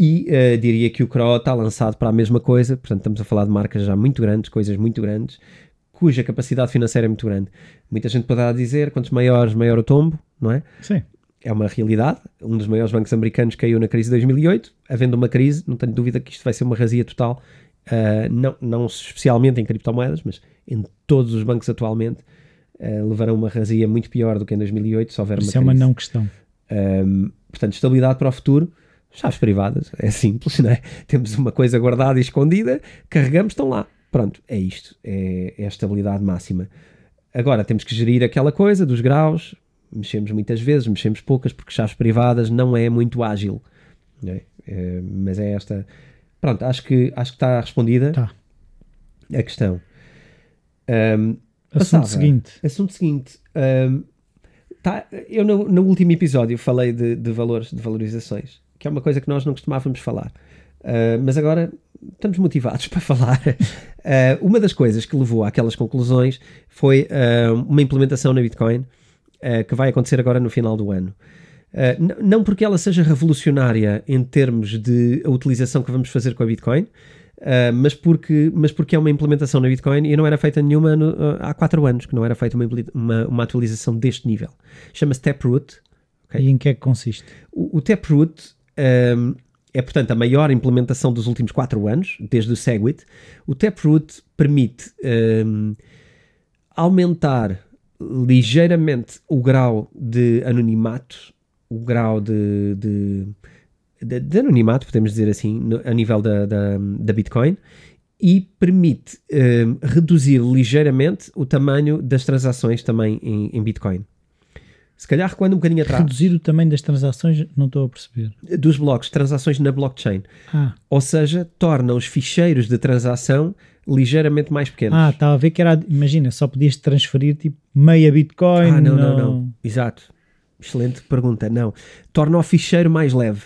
Speaker 1: E eh, diria que o CRO está lançado para a mesma coisa, portanto, estamos a falar de marcas já muito grandes, coisas muito grandes, cuja capacidade financeira é muito grande. Muita gente poderá dizer, quantos maiores, maior o tombo, não é?
Speaker 2: Sim.
Speaker 1: É uma realidade. Um dos maiores bancos americanos caiu na crise de 2008. Havendo uma crise, não tenho dúvida que isto vai ser uma razia total, uh, não, não especialmente em criptomoedas, mas em todos os bancos atualmente, uh, levarão uma razia muito pior do que em 2008 se houver
Speaker 2: Isso
Speaker 1: uma
Speaker 2: é uma não questão.
Speaker 1: Um, portanto, estabilidade para o futuro, chaves privadas, é simples, (laughs) não é? Temos uma coisa guardada e escondida, carregamos, estão lá. Pronto, é isto, é, é a estabilidade máxima. Agora temos que gerir aquela coisa dos graus, mexemos muitas vezes, mexemos poucas, porque chaves privadas não é muito ágil. é? É, mas é esta. Pronto, acho que, acho que está respondida
Speaker 2: Tá.
Speaker 1: a questão. Um,
Speaker 2: Assunto seguinte.
Speaker 1: Assunto seguinte. hum, tá, eu no, no último episódio falei de, de valores, de valorizações, que é uma coisa que nós não costumávamos falar. Uh, mas agora estamos motivados (laughs) para falar. Uh, uma das coisas que levou àquelas conclusões foi uh, uma implementação na Bitcoin que vai acontecer agora no final do ano. Não porque ela seja revolucionária em termos de a utilização que vamos fazer com a Bitcoin, uh, mas, porque, mas porque é uma implementação na Bitcoin e não era feita nenhuma no- uh, há 4 anos, que não era feita uma, uma, uma atualização deste nível. Chama-se Taproot. Ok.
Speaker 2: E em que é que consiste?
Speaker 1: O, o Taproot um, é, portanto, a maior implementação dos últimos 4 anos, desde o Segwit. O Taproot permite um, aumentar ligeiramente o grau de anonimato, o grau de, de, de- de anonimato, podemos dizer assim, no- a nível da, da, da Bitcoin, e permite um, reduzir ligeiramente o tamanho das transações também em, em Bitcoin. Se calhar recuando um bocadinho atrás
Speaker 2: Reduzir o tamanho das transações, não estou a perceber.
Speaker 1: dos blocos, transações na blockchain.
Speaker 2: Ah,
Speaker 1: Ou seja, torna os ficheiros de transação ligeiramente mais pequenos.
Speaker 2: ah estava a ver que era. Imagina, só podias transferir tipo meia Bitcoin.
Speaker 1: Ah, não, não, não. Exato. Excelente pergunta. Não. Torna o ficheiro mais leve.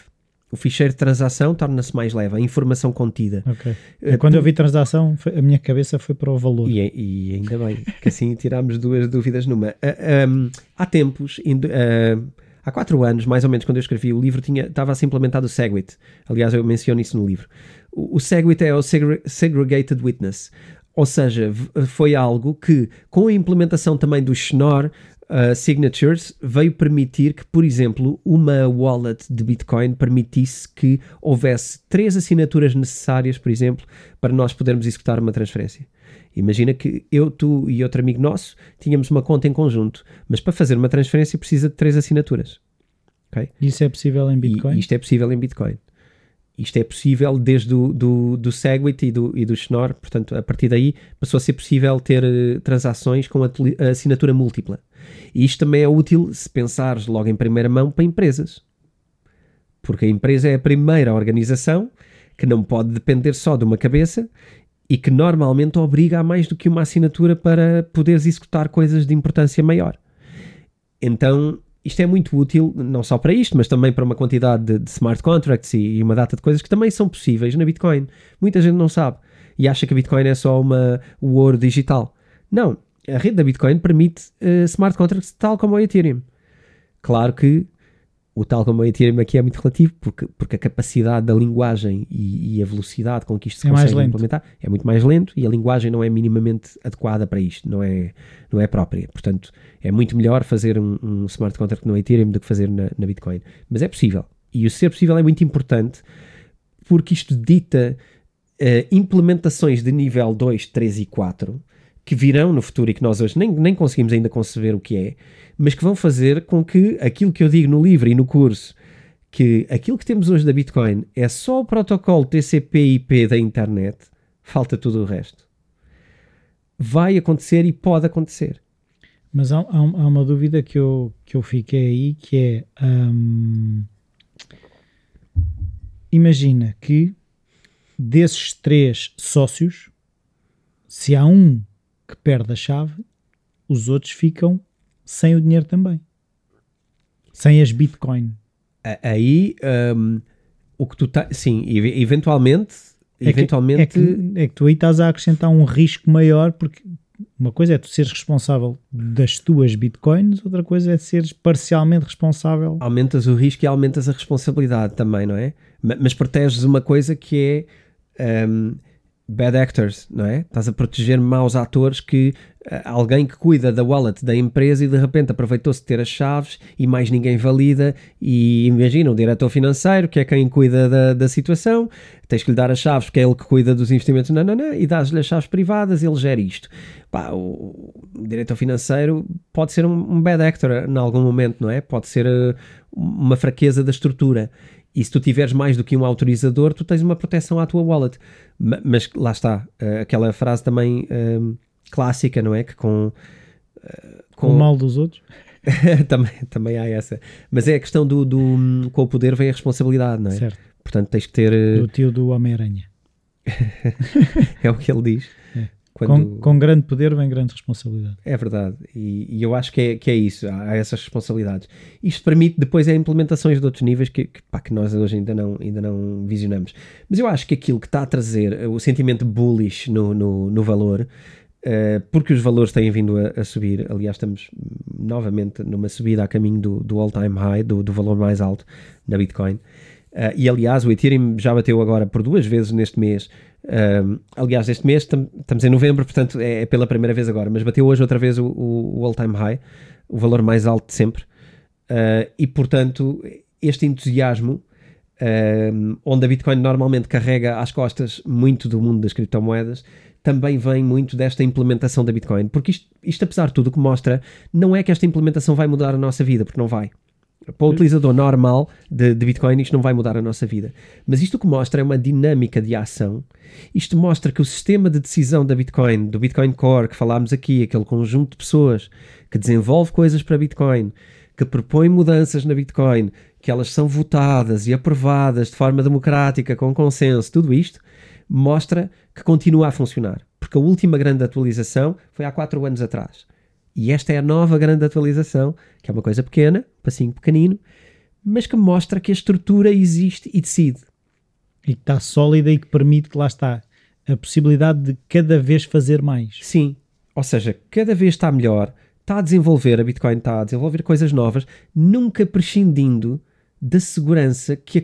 Speaker 1: O ficheiro de transação torna-se mais leve. A informação contida.
Speaker 2: Ok.
Speaker 1: Eh,
Speaker 2: Quando eu vi transação, a minha cabeça foi para o valor.
Speaker 1: E, e ainda bem que assim (laughs) tirámos duas dúvidas numa. Ah, um, há tempos, ah, há quatro anos, mais ou menos, quando eu escrevi o livro, tinha, estava a ser implementado o Segwit. Aliás, eu menciono isso no livro. O, o Segwit é o segre- Segregated Witness. Ou seja, foi algo que, com a implementação também do Schnorr uh, Signatures, veio permitir que, por exemplo, uma wallet de Bitcoin permitisse que houvesse três assinaturas necessárias, por exemplo, para nós podermos executar uma transferência. Imagina que eu, tu e outro amigo nosso tínhamos uma conta em conjunto, mas para fazer uma transferência precisa de três assinaturas. ok?
Speaker 2: Isso é possível em Bitcoin?
Speaker 1: E isto é possível em Bitcoin. Isto é possível desde o do, do Segwit e do, e do Schnorr, portanto, a partir daí passou a ser possível ter eh, transações com a assinatura múltipla. E isto também é útil se pensares logo em primeira mão para empresas. Porque a empresa é a primeira organização que não pode depender só de uma cabeça e que normalmente obriga a mais do que uma assinatura para poderes executar coisas de importância maior. Então, isto é muito útil, não só para isto, mas também para uma quantidade de, de smart contracts e, e uma data de coisas que também são possíveis na Bitcoin. Muita gente não sabe e acha que a Bitcoin é só uma, o ouro digital. Não, a rede da Bitcoin permite eh, smart contracts tal como o Ethereum. Claro que o tal como o Ethereum aqui é muito relativo, porque, porque a capacidade da linguagem e, e a velocidade com que isto se
Speaker 2: É
Speaker 1: consegue implementar é muito mais lento e a linguagem não é minimamente adequada para isto, não é, não é própria. Portanto, é muito melhor fazer um, um smart contract no Ethereum do que fazer na, na Bitcoin. Mas é possível. E o ser possível é muito importante porque isto dita eh, implementações de nível 2, 3 e 4 que virão no futuro e que nós hoje nem, nem conseguimos ainda conceber o que é, mas que vão fazer com que aquilo que eu digo no livro e no curso, que aquilo que temos hoje da Bitcoin é só o protocolo TCP/IP da internet, falta tudo o resto. Vai acontecer e pode acontecer.
Speaker 2: Mas há, há- há uma dúvida que eu, que eu fiquei aí que é hum, imagina que desses três sócios, se há um que perde a chave, os outros ficam sem o dinheiro também. Sem as Bitcoin.
Speaker 1: Aí, hum, o que tu tá, sim, eventualmente,
Speaker 2: É que-
Speaker 1: eventualmente,
Speaker 2: É que, é que tu aí estás a acrescentar um risco maior, porque uma coisa é tu seres responsável das tuas bitcoins, outra coisa é seres parcialmente responsável.
Speaker 1: aumentas o risco e aumentas a responsabilidade também, não é? Ma- Mas proteges uma coisa que é hum, bad actors, não é? Estás a proteger maus atores que uh, alguém que cuida da wallet da empresa e de repente aproveitou-se de ter as chaves e mais ninguém valida e imagina o diretor financeiro que é quem cuida da, da situação, tens que lhe dar as chaves porque é ele que cuida dos investimentos, não, não, não, e dás-lhe as chaves privadas ele gera isto. Pá, o, o diretor financeiro pode ser um, um, bad actor em algum momento, não é? Pode ser uh, uma fraqueza da estrutura e se tu tiveres mais do que um autorizador, tu tens uma proteção à tua wallet. Mas lá está, eh, aquela frase também um, ehm, clássica, não é? Que com,
Speaker 2: uh, com... o mal dos outros. (laughs)
Speaker 1: também, também há essa. Mas é a questão do, do, com o poder vem a responsabilidade, não é?
Speaker 2: Certo.
Speaker 1: Portanto, tens que ter. Uh...
Speaker 2: Do tio do Homem-Aranha. (laughs)
Speaker 1: é o que ele diz.
Speaker 2: Quando... Com, com, grande poder vem grande responsabilidade.
Speaker 1: É verdade, e, e, eu acho que é, que é isso, há essas responsabilidades. Isto permite depois é implementações de outros níveis que, que, pá, que nós hoje ainda não, ainda não visionamos. Mas eu acho que aquilo que está a trazer o sentimento bullish no, no, no valor, uh, porque os valores têm vindo a, a, subir, aliás, estamos novamente numa subida a caminho do, do all-time high, do, do valor mais alto na Bitcoin. Uh, e aliás, o Ethereum já bateu agora por duas vezes neste mês Uh, aliás, este mês tam, estamos em novembro, portanto é, é, pela primeira vez agora, mas bateu hoje outra vez o, o, all-time high, o valor mais alto de sempre. Uh, e portanto, este entusiasmo, onde a Bitcoin normalmente carrega às costas muito do mundo das criptomoedas, também vem muito desta implementação da Bitcoin. Porque isto, isto apesar de tudo, o que mostra não é que esta implementação vai mudar a nossa vida, porque não vai. Para o utilizador normal de, de, Bitcoin, isto não vai mudar a nossa vida. Mas isto que mostra é uma dinâmica de ação. Isto mostra que o sistema de decisão da Bitcoin, do Bitcoin Core, que falámos aqui, aquele conjunto de pessoas que desenvolve coisas para Bitcoin, que propõe mudanças na Bitcoin, que elas são votadas e aprovadas de forma democrática, com consenso, tudo isto, mostra que continua a funcionar. Porque a última grande atualização foi há 4 anos atrás. E esta é a nova grande atualização, que é uma coisa pequena, passinho pequenino, mas que mostra que a estrutura existe e decide.
Speaker 2: E que está sólida e que permite que lá está a possibilidade de cada vez fazer mais.
Speaker 1: Sim, ou seja, cada vez está melhor, está a desenvolver, a Bitcoin está a desenvolver coisas novas, nunca prescindindo da segurança que a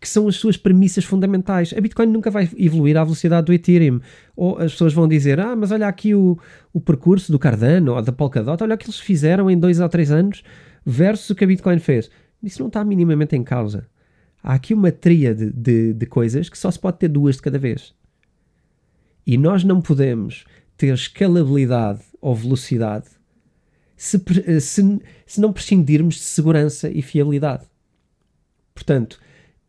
Speaker 1: que são as suas premissas fundamentais. A Bitcoin nunca vai evoluir à velocidade do Ethereum. Ou as pessoas vão dizer, ah, mas olha aqui o, o percurso do Cardano ou da Polkadot, olha o que eles fizeram em dois ou três anos versus o que a Bitcoin fez. Isso não está minimamente em causa. Há aqui uma tríade de, de coisas que só se pode ter duas de cada vez. E nós não podemos ter escalabilidade ou velocidade se, se, se não prescindirmos de segurança e fiabilidade. Portanto,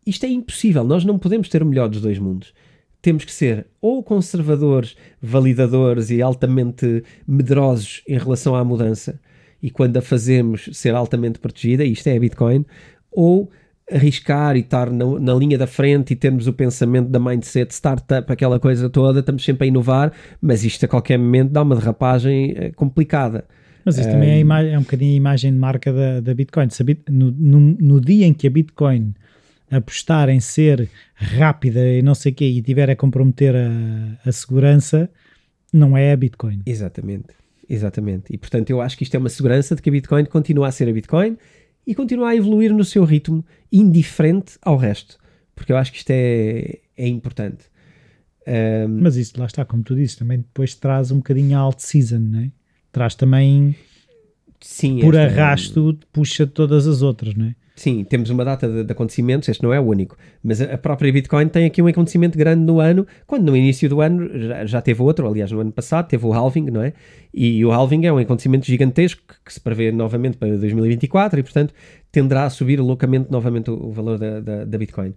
Speaker 1: isto é impossível. Nós não podemos ter o melhor dos dois mundos. Temos que ser ou conservadores, validadores e altamente medrosos em relação à mudança, e quando a fazemos ser altamente protegida, isto é a Bitcoin, ou arriscar e estar na, na, linha da frente e termos o pensamento da mindset startup, aquela coisa toda, estamos sempre a inovar, mas isto a qualquer momento dá uma derrapagem eh, complicada.
Speaker 2: Mas isto também é, é, um bocadinho a imagem de marca da, da Bitcoin. No, no, no, dia em que a Bitcoin apostar em ser rápida e não sei o quê e tiver a comprometer a, a segurança, não é a Bitcoin.
Speaker 1: Exatamente, exatamente. E portanto eu acho que isto é uma segurança de que a Bitcoin continua a ser a Bitcoin e continua a evoluir no seu ritmo, indiferente ao resto. Porque eu acho que isto é, é importante.
Speaker 2: Um, Mas isso, lá está, como tu disse, também depois traz um bocadinho a alt season, não é? Traz também,
Speaker 1: Sim,
Speaker 2: por arrasto, é... puxa todas as outras, não é?
Speaker 1: Sim, temos uma data de, de, acontecimentos, este não é o único, mas a, própria Bitcoin tem aqui um acontecimento grande no ano, quando no início do ano já, já, teve outro, aliás, no ano passado teve o halving, não é? E, o halving é um acontecimento gigantesco que, que, se prevê novamente para 2024 e, portanto, tenderá a subir loucamente novamente o, o valor da, da, da Bitcoin.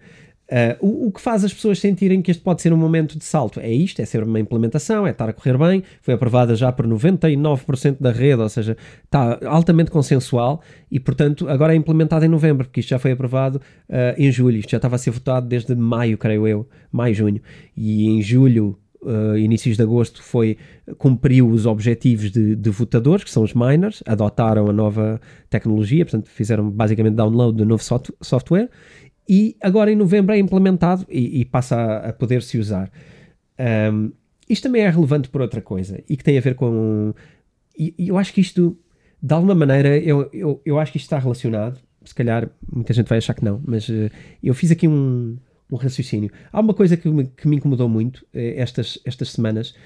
Speaker 1: Uh, o, o, que faz as pessoas sentirem que este pode ser um momento de salto? É isto, é ser uma implementação, é estar a correr bem, foi aprovada já por 99% da rede, ou seja, está altamente consensual e, portanto, agora é implementada em novembro, porque isto já foi aprovado uh, em julho, isto já estava a ser votado desde maio, creio eu, maio, junho, e em julho, uh, inícios de agosto, foi, cumpriu os objetivos de, de, votadores, que são os miners, adotaram a nova tecnologia, portanto, fizeram basicamente download do novo software e agora em novembro é implementado e, e passa a, a poder-se usar. Um, isto também é relevante por outra coisa e que tem a ver com. E, eu acho que isto, de alguma maneira, eu, eu, eu acho que isto está relacionado. Se calhar muita gente vai achar que não, mas uh, eu fiz aqui um, um raciocínio. Há uma coisa que me, que me incomodou muito eh, estas, estas semanas.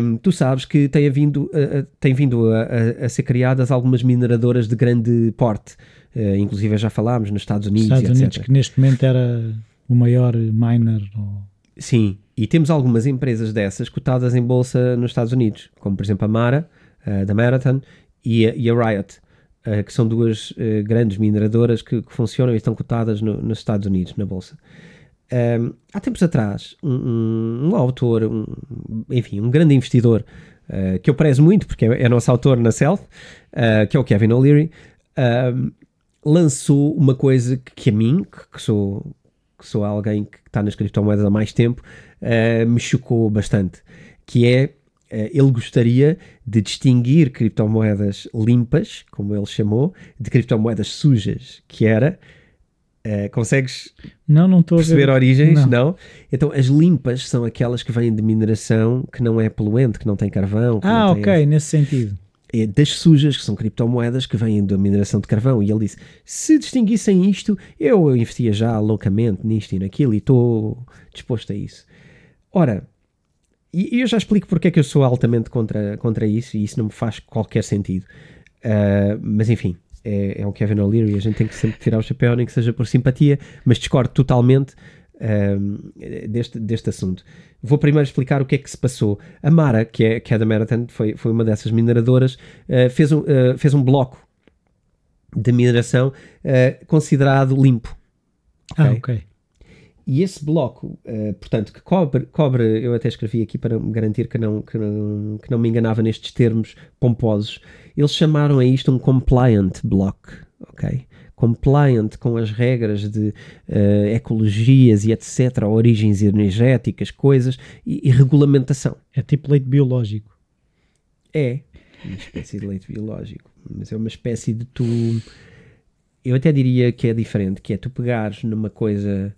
Speaker 1: Um, tu sabes que vindo, uh, tem vindo a, a, a, ser criadas algumas mineradoras de grande porte, uh, inclusive já falámos nos Estados Unidos.
Speaker 2: Estados Unidos, que neste momento era o maior miner. Ou...
Speaker 1: Sim, e temos algumas empresas dessas cotadas em bolsa nos Estados Unidos, como por exemplo a Mara, uh, da Marathon, e a, e a Riot, uh, que são duas uh, grandes mineradoras que, que, funcionam e estão cotadas no, nos Estados Unidos, na bolsa. Um, há tempos atrás, um, um, um autor, um, enfim, um grande investidor, que eu prezo muito, porque é, é nosso autor na Self, que é o Kevin O'Leary, lançou uma coisa que, a mim, que, sou que sou alguém que está nas criptomoedas há mais tempo, uh, me chocou bastante, que é uh, ele gostaria de distinguir criptomoedas limpas, como ele chamou, de criptomoedas sujas, que era Uh, consegues
Speaker 2: não, não
Speaker 1: perceber a origens? Não. não. Então, as limpas são aquelas que vêm de mineração que não é poluente, que não tem carvão.
Speaker 2: ah, ok, nesse sentido.
Speaker 1: É das sujas, que são criptomoedas que vêm da mineração de carvão. E ele disse: se distinguissem isto, eu investia já loucamente nisto e naquilo e estou disposto a isso. Ora, e eu já explico porque é que eu sou altamente contra, contra isso e isso não me faz qualquer sentido. Uh, mas enfim, é, é o Kevin O'Leary, a gente tem que sempre tirar o chapéu, nem que seja por simpatia, mas discordo totalmente uh, deste, deste assunto. Vou primeiro explicar o que é que se passou. A Mara, que é, que é da Marathon, foi, foi uma dessas mineradoras, uh, fez, um, uh, fez um bloco de mineração uh, considerado limpo.
Speaker 2: Okay? Ah, ok.
Speaker 1: E esse bloco, portanto, que cobre, cobre, eu até escrevi aqui para me garantir que não, que, não, que não me enganava nestes termos pomposos, eles chamaram a isto um compliant block, ok? Compliant com as regras de uh, ecologias e etc., origens energéticas, coisas, e, e, regulamentação.
Speaker 2: É tipo leite biológico.
Speaker 1: É, uma espécie de leite biológico, mas é uma espécie de tu. Eu até diria que é diferente, que é tu pegares numa coisa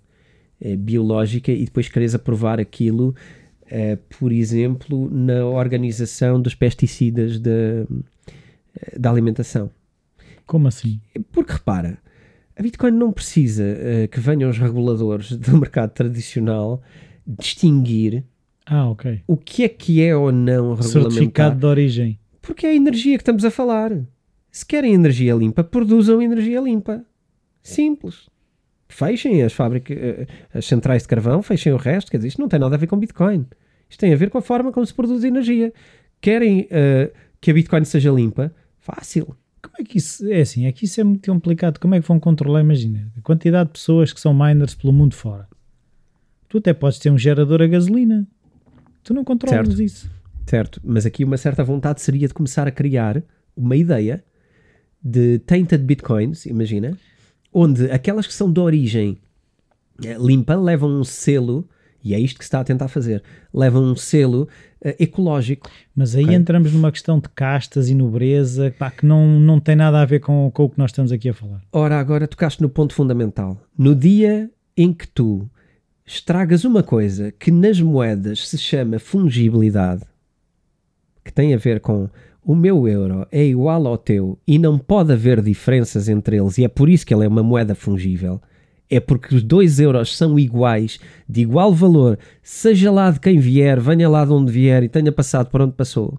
Speaker 1: uh, biológica e depois queres aprovar aquilo, uh, por exemplo, na organização dos pesticidas da, da alimentação.
Speaker 2: Como assim?
Speaker 1: Porque repara, a Bitcoin não precisa uh, que venham os reguladores do mercado tradicional distinguir
Speaker 2: ah, okay.
Speaker 1: o que é que é ou não regulamentar.
Speaker 2: Certificado de origem.
Speaker 1: Porque é a energia que estamos a falar. Se querem energia limpa, produzam energia limpa. Simples. Fechem as fábricas, eh, as centrais de carvão, fechem o resto. Quer dizer, isto não tem nada a ver com Bitcoin. Isto tem a ver com a forma como se produz energia. Querem uh, que a Bitcoin seja limpa? Fácil
Speaker 2: como é que isso é assim? É que isso é muito complicado. Como é que vão controlar? Imagina a quantidade de pessoas que são miners pelo mundo fora. Tu até podes ter um gerador a gasolina, tu não controlas
Speaker 1: certo.
Speaker 2: isso.
Speaker 1: Certo, mas aqui uma certa vontade seria de começar a criar uma ideia de tainted bitcoins, imagina, onde aquelas que são de origem eh, limpa levam um selo e é isto que se está a tentar fazer. Levam um selo uh, ecológico.
Speaker 2: Mas aí okay? entramos numa questão de castas e nobreza pá, que não, não tem nada a ver com, com o que nós estamos aqui a falar.
Speaker 1: Ora, agora tocaste no ponto fundamental. No dia em que tu estragas uma coisa que nas moedas se chama fungibilidade, que tem a ver com o meu euro é igual ao teu e não pode haver diferenças entre eles, e é por isso que ele é uma moeda fungível é porque os 2 euros são iguais, de igual valor, seja lá de quem vier, venha lá de onde vier e tenha passado por onde passou.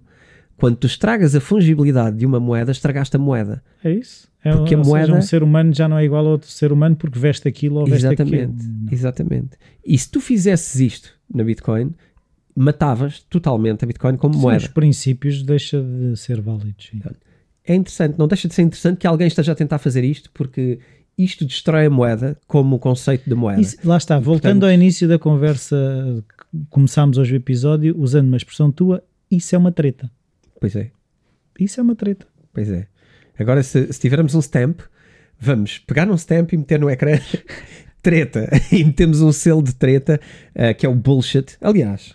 Speaker 1: Quando tu estragas a fungibilidade de uma moeda, estragaste a moeda.
Speaker 2: É isso. É, porque a moeda... Seja, um ser humano já não é igual a outro ser humano porque veste aquilo ou veste
Speaker 1: exatamente,
Speaker 2: aquilo.
Speaker 1: Exatamente. E se tu fizesses isto na Bitcoin, matavas totalmente a Bitcoin como sim, moeda.
Speaker 2: Os princípios deixa de ser válidos.
Speaker 1: É interessante, não deixa de ser interessante que alguém esteja a tentar fazer isto porque isto destrói a moeda como o conceito de moeda.
Speaker 2: Isso, lá está, voltando Portanto, ao início da conversa, começámos hoje o episódio usando uma expressão tua, isso é uma treta.
Speaker 1: Pois é.
Speaker 2: Isso é uma treta.
Speaker 1: Pois é. Agora, se, se tivermos um stamp, vamos pegar um stamp e meter no ecrã (laughs) treta. e metemos um selo de treta, uh, que é o bullshit. Aliás,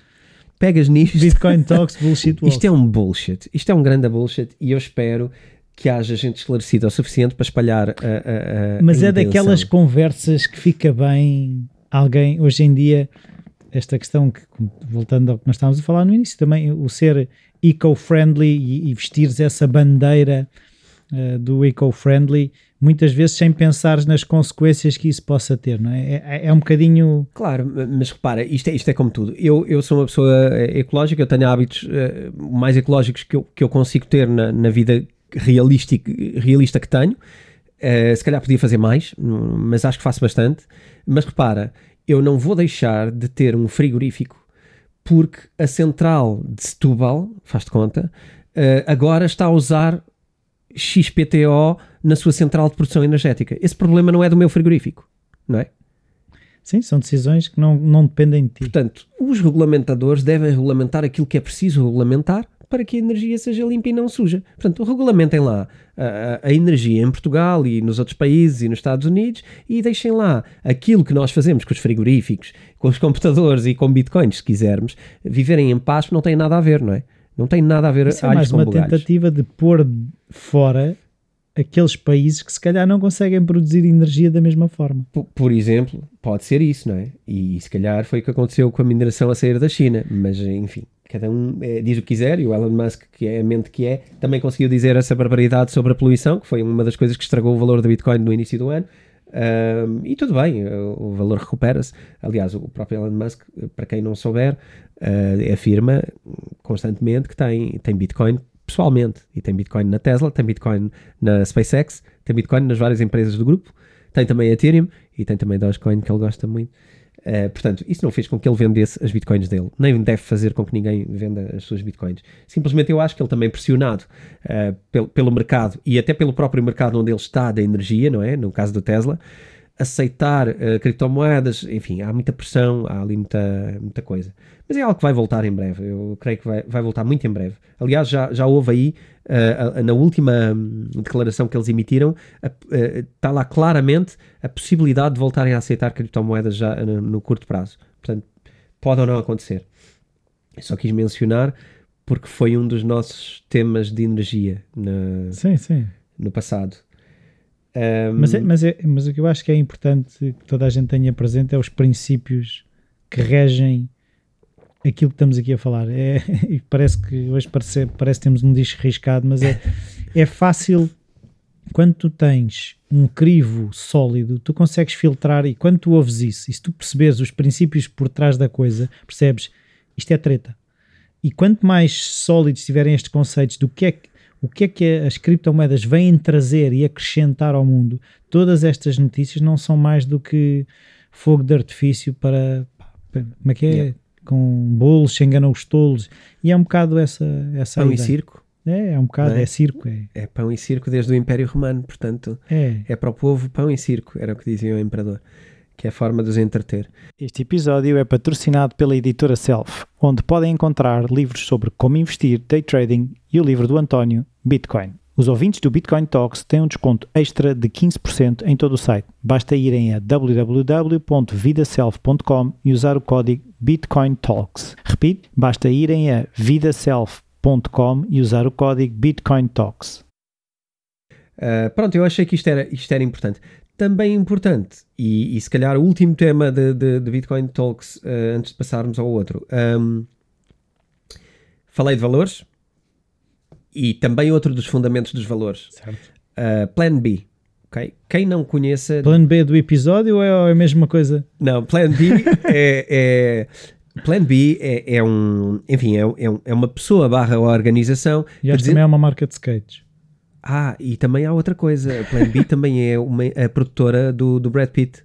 Speaker 1: pegas nisto.
Speaker 2: Bitcoin (laughs) Talks, bullshit
Speaker 1: walk. Isto é um bullshit. Isto é um grande bullshit e eu espero que haja gente esclarecida o suficiente para espalhar a, a, a
Speaker 2: Mas
Speaker 1: a
Speaker 2: é daquelas conversas que fica bem alguém, hoje em dia, esta questão que, voltando ao que nós estávamos a falar no início, também o ser eco-friendly e, e vestires essa bandeira uh, do eco-friendly muitas vezes sem pensar nas consequências que isso possa ter, não é? É, é um bocadinho.
Speaker 1: Claro, mas repara, isto é, isto é como tudo. Eu, eu sou uma pessoa eh, ecológica, eu tenho hábitos uh, mais ecológicos que eu, que eu consigo ter na, na vida realista que tenho. Uh, se calhar podia fazer mais, mas acho que faço bastante. Mas repara, eu não vou deixar de ter um frigorífico porque a central de Setúbal, faz de conta, uh, agora está a usar XPTO na sua central de produção energética. Esse problema não é do meu frigorífico, não é?
Speaker 2: Sim, são decisões que não, não dependem de ti.
Speaker 1: Portanto, os regulamentadores devem regulamentar aquilo que é preciso regulamentar para que a energia seja limpa e não suja. Portanto, regulamentem lá a, a, energia em Portugal e nos outros países e nos Estados Unidos e deixem lá aquilo que nós fazemos com os frigoríficos, com os computadores e com bitcoins, se quisermos, viverem em paz, não tem nada a ver, não é? Não tem nada a ver
Speaker 2: Isso é mais uma bugalhos. tentativa de pôr fora aqueles países que se calhar não conseguem produzir energia da mesma forma.
Speaker 1: Por, por, exemplo, pode ser isso, não é? E se calhar foi o que aconteceu com a mineração a sair da China, mas enfim, cada um é, diz o que quiser e o Elon Musk, que é a mente que é, também conseguiu dizer essa barbaridade sobre a poluição, que foi uma das coisas que estragou o valor da Bitcoin no início do ano. Um, e tudo bem, o valor recupera-se. Aliás, o próprio Elon Musk, para quem não souber, uh, afirma constantemente que tem, tem Bitcoin pessoalmente e tem Bitcoin na Tesla, tem Bitcoin na SpaceX, tem Bitcoin nas várias empresas do grupo, tem também Ethereum e tem também Dogecoin que ele gosta muito. Uh, portanto, isso não fez com que ele vendesse as bitcoins dele, nem deve fazer com que ninguém venda as suas bitcoins. Simplesmente eu acho que ele também pressionado uh, pelo, pelo mercado e até pelo próprio mercado onde ele está da energia, não é? No caso do Tesla, aceitar uh, criptomoedas, enfim, há muita pressão, há ali muita, muita coisa. Mas é algo que vai voltar em breve, eu creio que vai, vai voltar muito em breve. Aliás, já, já houve aí, uh, na última um, declaração que eles emitiram, está uh, lá claramente a possibilidade de voltarem a aceitar criptomoedas já no, no curto prazo. Portanto, pode ou não acontecer. Eu só quis mencionar porque foi um dos nossos temas de energia na,
Speaker 2: sim, sim.
Speaker 1: no passado.
Speaker 2: Um, mas, é, mas, é, mas o que eu acho que é importante que toda a gente tenha presente é os princípios que regem aquilo que estamos aqui a falar. É, (laughs) parece que hoje parece, parece que temos um disco riscado, mas é, é fácil quando tu tens um crivo sólido, tu consegues filtrar e quando tu ouves isso, e se tu percebes os princípios por trás da coisa, percebes isto é treta. E quanto mais sólidos tiverem estes conceitos do que é que o que é que as criptomoedas vêm trazer e acrescentar ao mundo, todas estas notícias não são mais do que fogo de artifício para. Como é que é? Yeah. Com bolos, se enganam os tolos. E é um bocado essa. essa
Speaker 1: pão
Speaker 2: ideia.
Speaker 1: e circo.
Speaker 2: É, é um bocado, é? é? circo. É.
Speaker 1: é pão e circo desde o Império Romano, portanto,
Speaker 2: é.
Speaker 1: é para o povo pão e circo, era o que dizia o imperador que é a forma de os entreter.
Speaker 2: Este episódio é patrocinado pela editora Self, onde podem encontrar livros sobre como investir, day trading e o livro do António, Bitcoin. Os ouvintes do Bitcoin Talks têm um desconto extra de 15% em todo o site. Basta irem a www.vidaself.com e usar o código Bitcoin Talks. Repito, basta irem a vidaself.com e usar o código Bitcoin Talks.
Speaker 1: Uh, pronto, eu achei que isto era, isto era importante também importante, e, e se calhar o último tema de, de, de Bitcoin Talks uh, antes de passarmos ao outro. Um, falei de valores e também outro dos fundamentos dos valores. Uh, plan B. Okay? Quem não conheça.
Speaker 2: Plan B do episódio ou é a mesma coisa?
Speaker 1: Não, Plan B (laughs) é, é. Plan B é, é, um, enfim, é, é, é uma pessoa barra organização.
Speaker 2: E acho que também é uma marca de skates.
Speaker 1: Ah, e também há outra coisa. A Plan B também é uma, a produtora do, do Brad Pitt.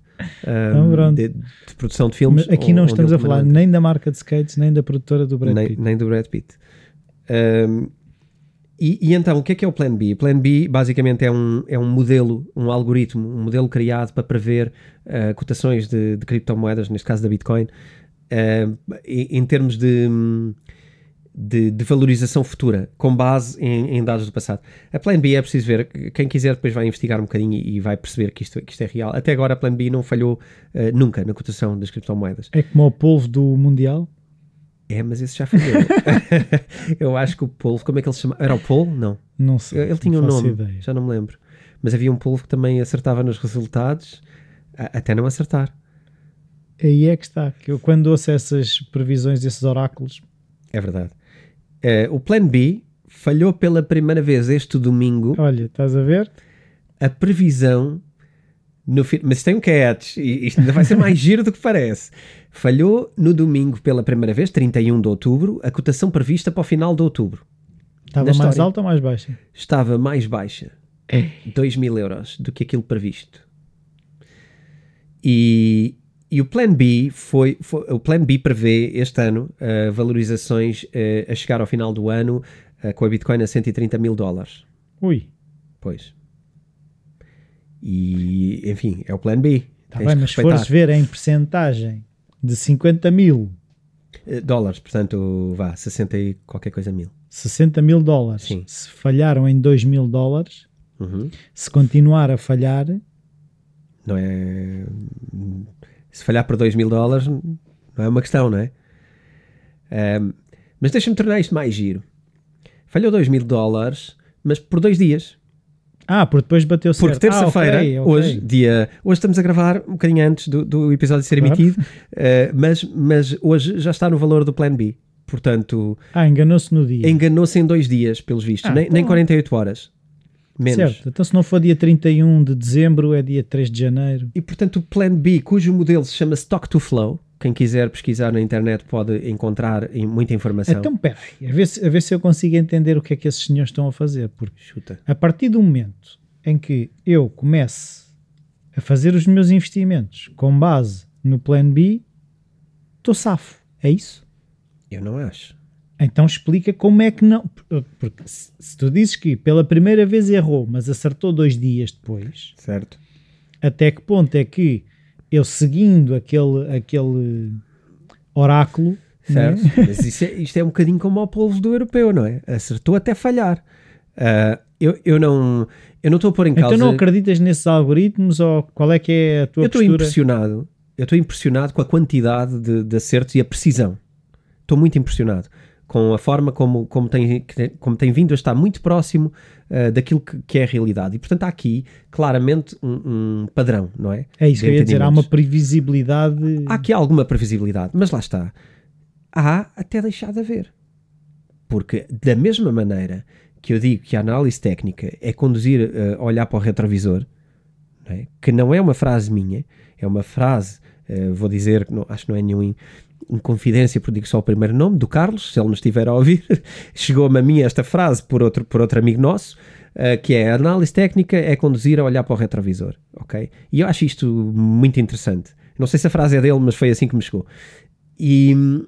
Speaker 1: Um, então, de, de, produção de filmes.
Speaker 2: Mas aqui não estamos a falar nem da marca de skates, nem da produtora do Brad
Speaker 1: nem,
Speaker 2: Pitt.
Speaker 1: Nem do Brad Pitt. Um, e, e, então, o que é que é o Plan B? O Plan B basicamente é um, é um modelo, um algoritmo, um modelo criado para prever uh, cotações de, de, criptomoedas, neste caso da Bitcoin, uh, em, em, termos de. De, de, valorização futura, com base em, em, dados do passado. A Plan B é preciso ver, quem quiser depois vai investigar um bocadinho e, e vai perceber que isto, que isto é real. Até agora a Plan B não falhou uh, nunca na cotação das criptomoedas.
Speaker 2: É como o polvo do Mundial?
Speaker 1: É, mas esse já falhou. (laughs) (laughs) Eu acho que o polvo, como é que ele se chama? Era o polvo? Não.
Speaker 2: Não sei.
Speaker 1: Ele tinha um nome, ideia. já não me lembro. Mas havia um polvo que também acertava nos resultados, até não acertar.
Speaker 2: Aí é que está, que eu quando ouço essas previsões, esses oráculos...
Speaker 1: É verdade. Uh, o Plan B falhou pela primeira vez este domingo.
Speaker 2: Olha, estás a ver?
Speaker 1: a previsão no mas tem um catch, e isto ainda vai ser mais giro do que parece. Falhou no domingo pela primeira vez, 31 de outubro, a cotação prevista para o final de outubro.
Speaker 2: Estava mais
Speaker 1: história.
Speaker 2: alta ou mais baixa?
Speaker 1: Estava mais baixa, 2 mil euros, do que aquilo previsto. E, e o Plan B foi, foi- o Plan B prevê este ano uh, valorizações uh, a chegar ao final do ano uh, com a Bitcoin a 130 mil dólares.
Speaker 2: Ui,
Speaker 1: Pois. E, enfim, é o Plan B. Tens
Speaker 2: bem, mas se fores ver em percentagem de 50 mil,
Speaker 1: Eh, Dólares, portanto, vá, 60 e qualquer coisa mil.
Speaker 2: 60 mil dólares,
Speaker 1: Sim.
Speaker 2: se falharam em 2 mil dólares,
Speaker 1: Uhum.
Speaker 2: se continuar a falhar,
Speaker 1: Não é. Se falhar por 2 mil dólares, não é uma questão, não é? Ahm, mas deixa-me tornar isto mais giro. Falhou 2 mil dólares, mas por dois dias.
Speaker 2: Ah, porque depois bateu certo.
Speaker 1: Porque terça-feira,
Speaker 2: ah, ok, ok.
Speaker 1: hoje, dia. Hoje estamos a gravar um bocadinho antes do, do episódio ser
Speaker 2: Claro.
Speaker 1: emitido, eh, mas, mas hoje já está no valor do Plan B. Portanto,
Speaker 2: Ah, enganou-se no dia.
Speaker 1: enganou-se em dois dias, pelos vistos,
Speaker 2: Ah,
Speaker 1: nem, nem
Speaker 2: então-
Speaker 1: 48 horas. Menos.
Speaker 2: Certo, então se não for dia 31 de dezembro, é dia 3 de janeiro.
Speaker 1: E portanto, o Plan B, cujo modelo se chama Stock to Flow, quem quiser pesquisar na internet pode encontrar muita informação.
Speaker 2: Então, peraí, a ver, se, a ver se eu consigo entender o que é que esses senhores estão a fazer. Porque
Speaker 1: Chuta.
Speaker 2: a partir do momento em que eu comece a fazer os meus investimentos com base no Plan B, estou safo. É isso?
Speaker 1: Eu não acho.
Speaker 2: Então explica como é que não. Porque se, se tu dizes que pela primeira vez errou, mas acertou dois dias depois,
Speaker 1: Certo.
Speaker 2: até que ponto é que eu seguindo aquele, aquele oráculo,
Speaker 1: Certo.
Speaker 2: né?
Speaker 1: Mas isso é, isto é um bocadinho como o polvo do europeu, não é? Acertou até falhar. Ah, eu, eu não eu não estou a pôr em causa.
Speaker 2: então não acreditas nesses algoritmos ou qual é que é a tua
Speaker 1: eu estou
Speaker 2: postura?
Speaker 1: impressionado. Eu estou impressionado com a quantidade de, de acertos e a precisão. Estou muito impressionado com a forma como, como, tem- como tem vindo a estar muito próximo ah, daquilo que, que é a realidade. E portanto há aqui claramente um, um padrão, não é?
Speaker 2: É isso que eu ia dizer, há uma previsibilidade.
Speaker 1: Há aqui alguma previsibilidade, mas lá está. Há até deixar de haver. Porque, da mesma maneira que eu digo que a análise técnica é conduzir eh, a olhar para o retrovisor, não é? que não é uma frase minha, é uma frase, eh, vou dizer, que não- acho que não é nenhum em, confidência, porque digo só o primeiro nome, do Carlos, se ele nos estiver a ouvir, (laughs) chegou-me a mim esta frase por outro, por outro amigo nosso, eh, que é a análise técnica é conduzir a olhar para o retrovisor, ok? E eu acho isto muito interessante. Não sei se a frase é dele, mas foi assim que me chegou. E hum,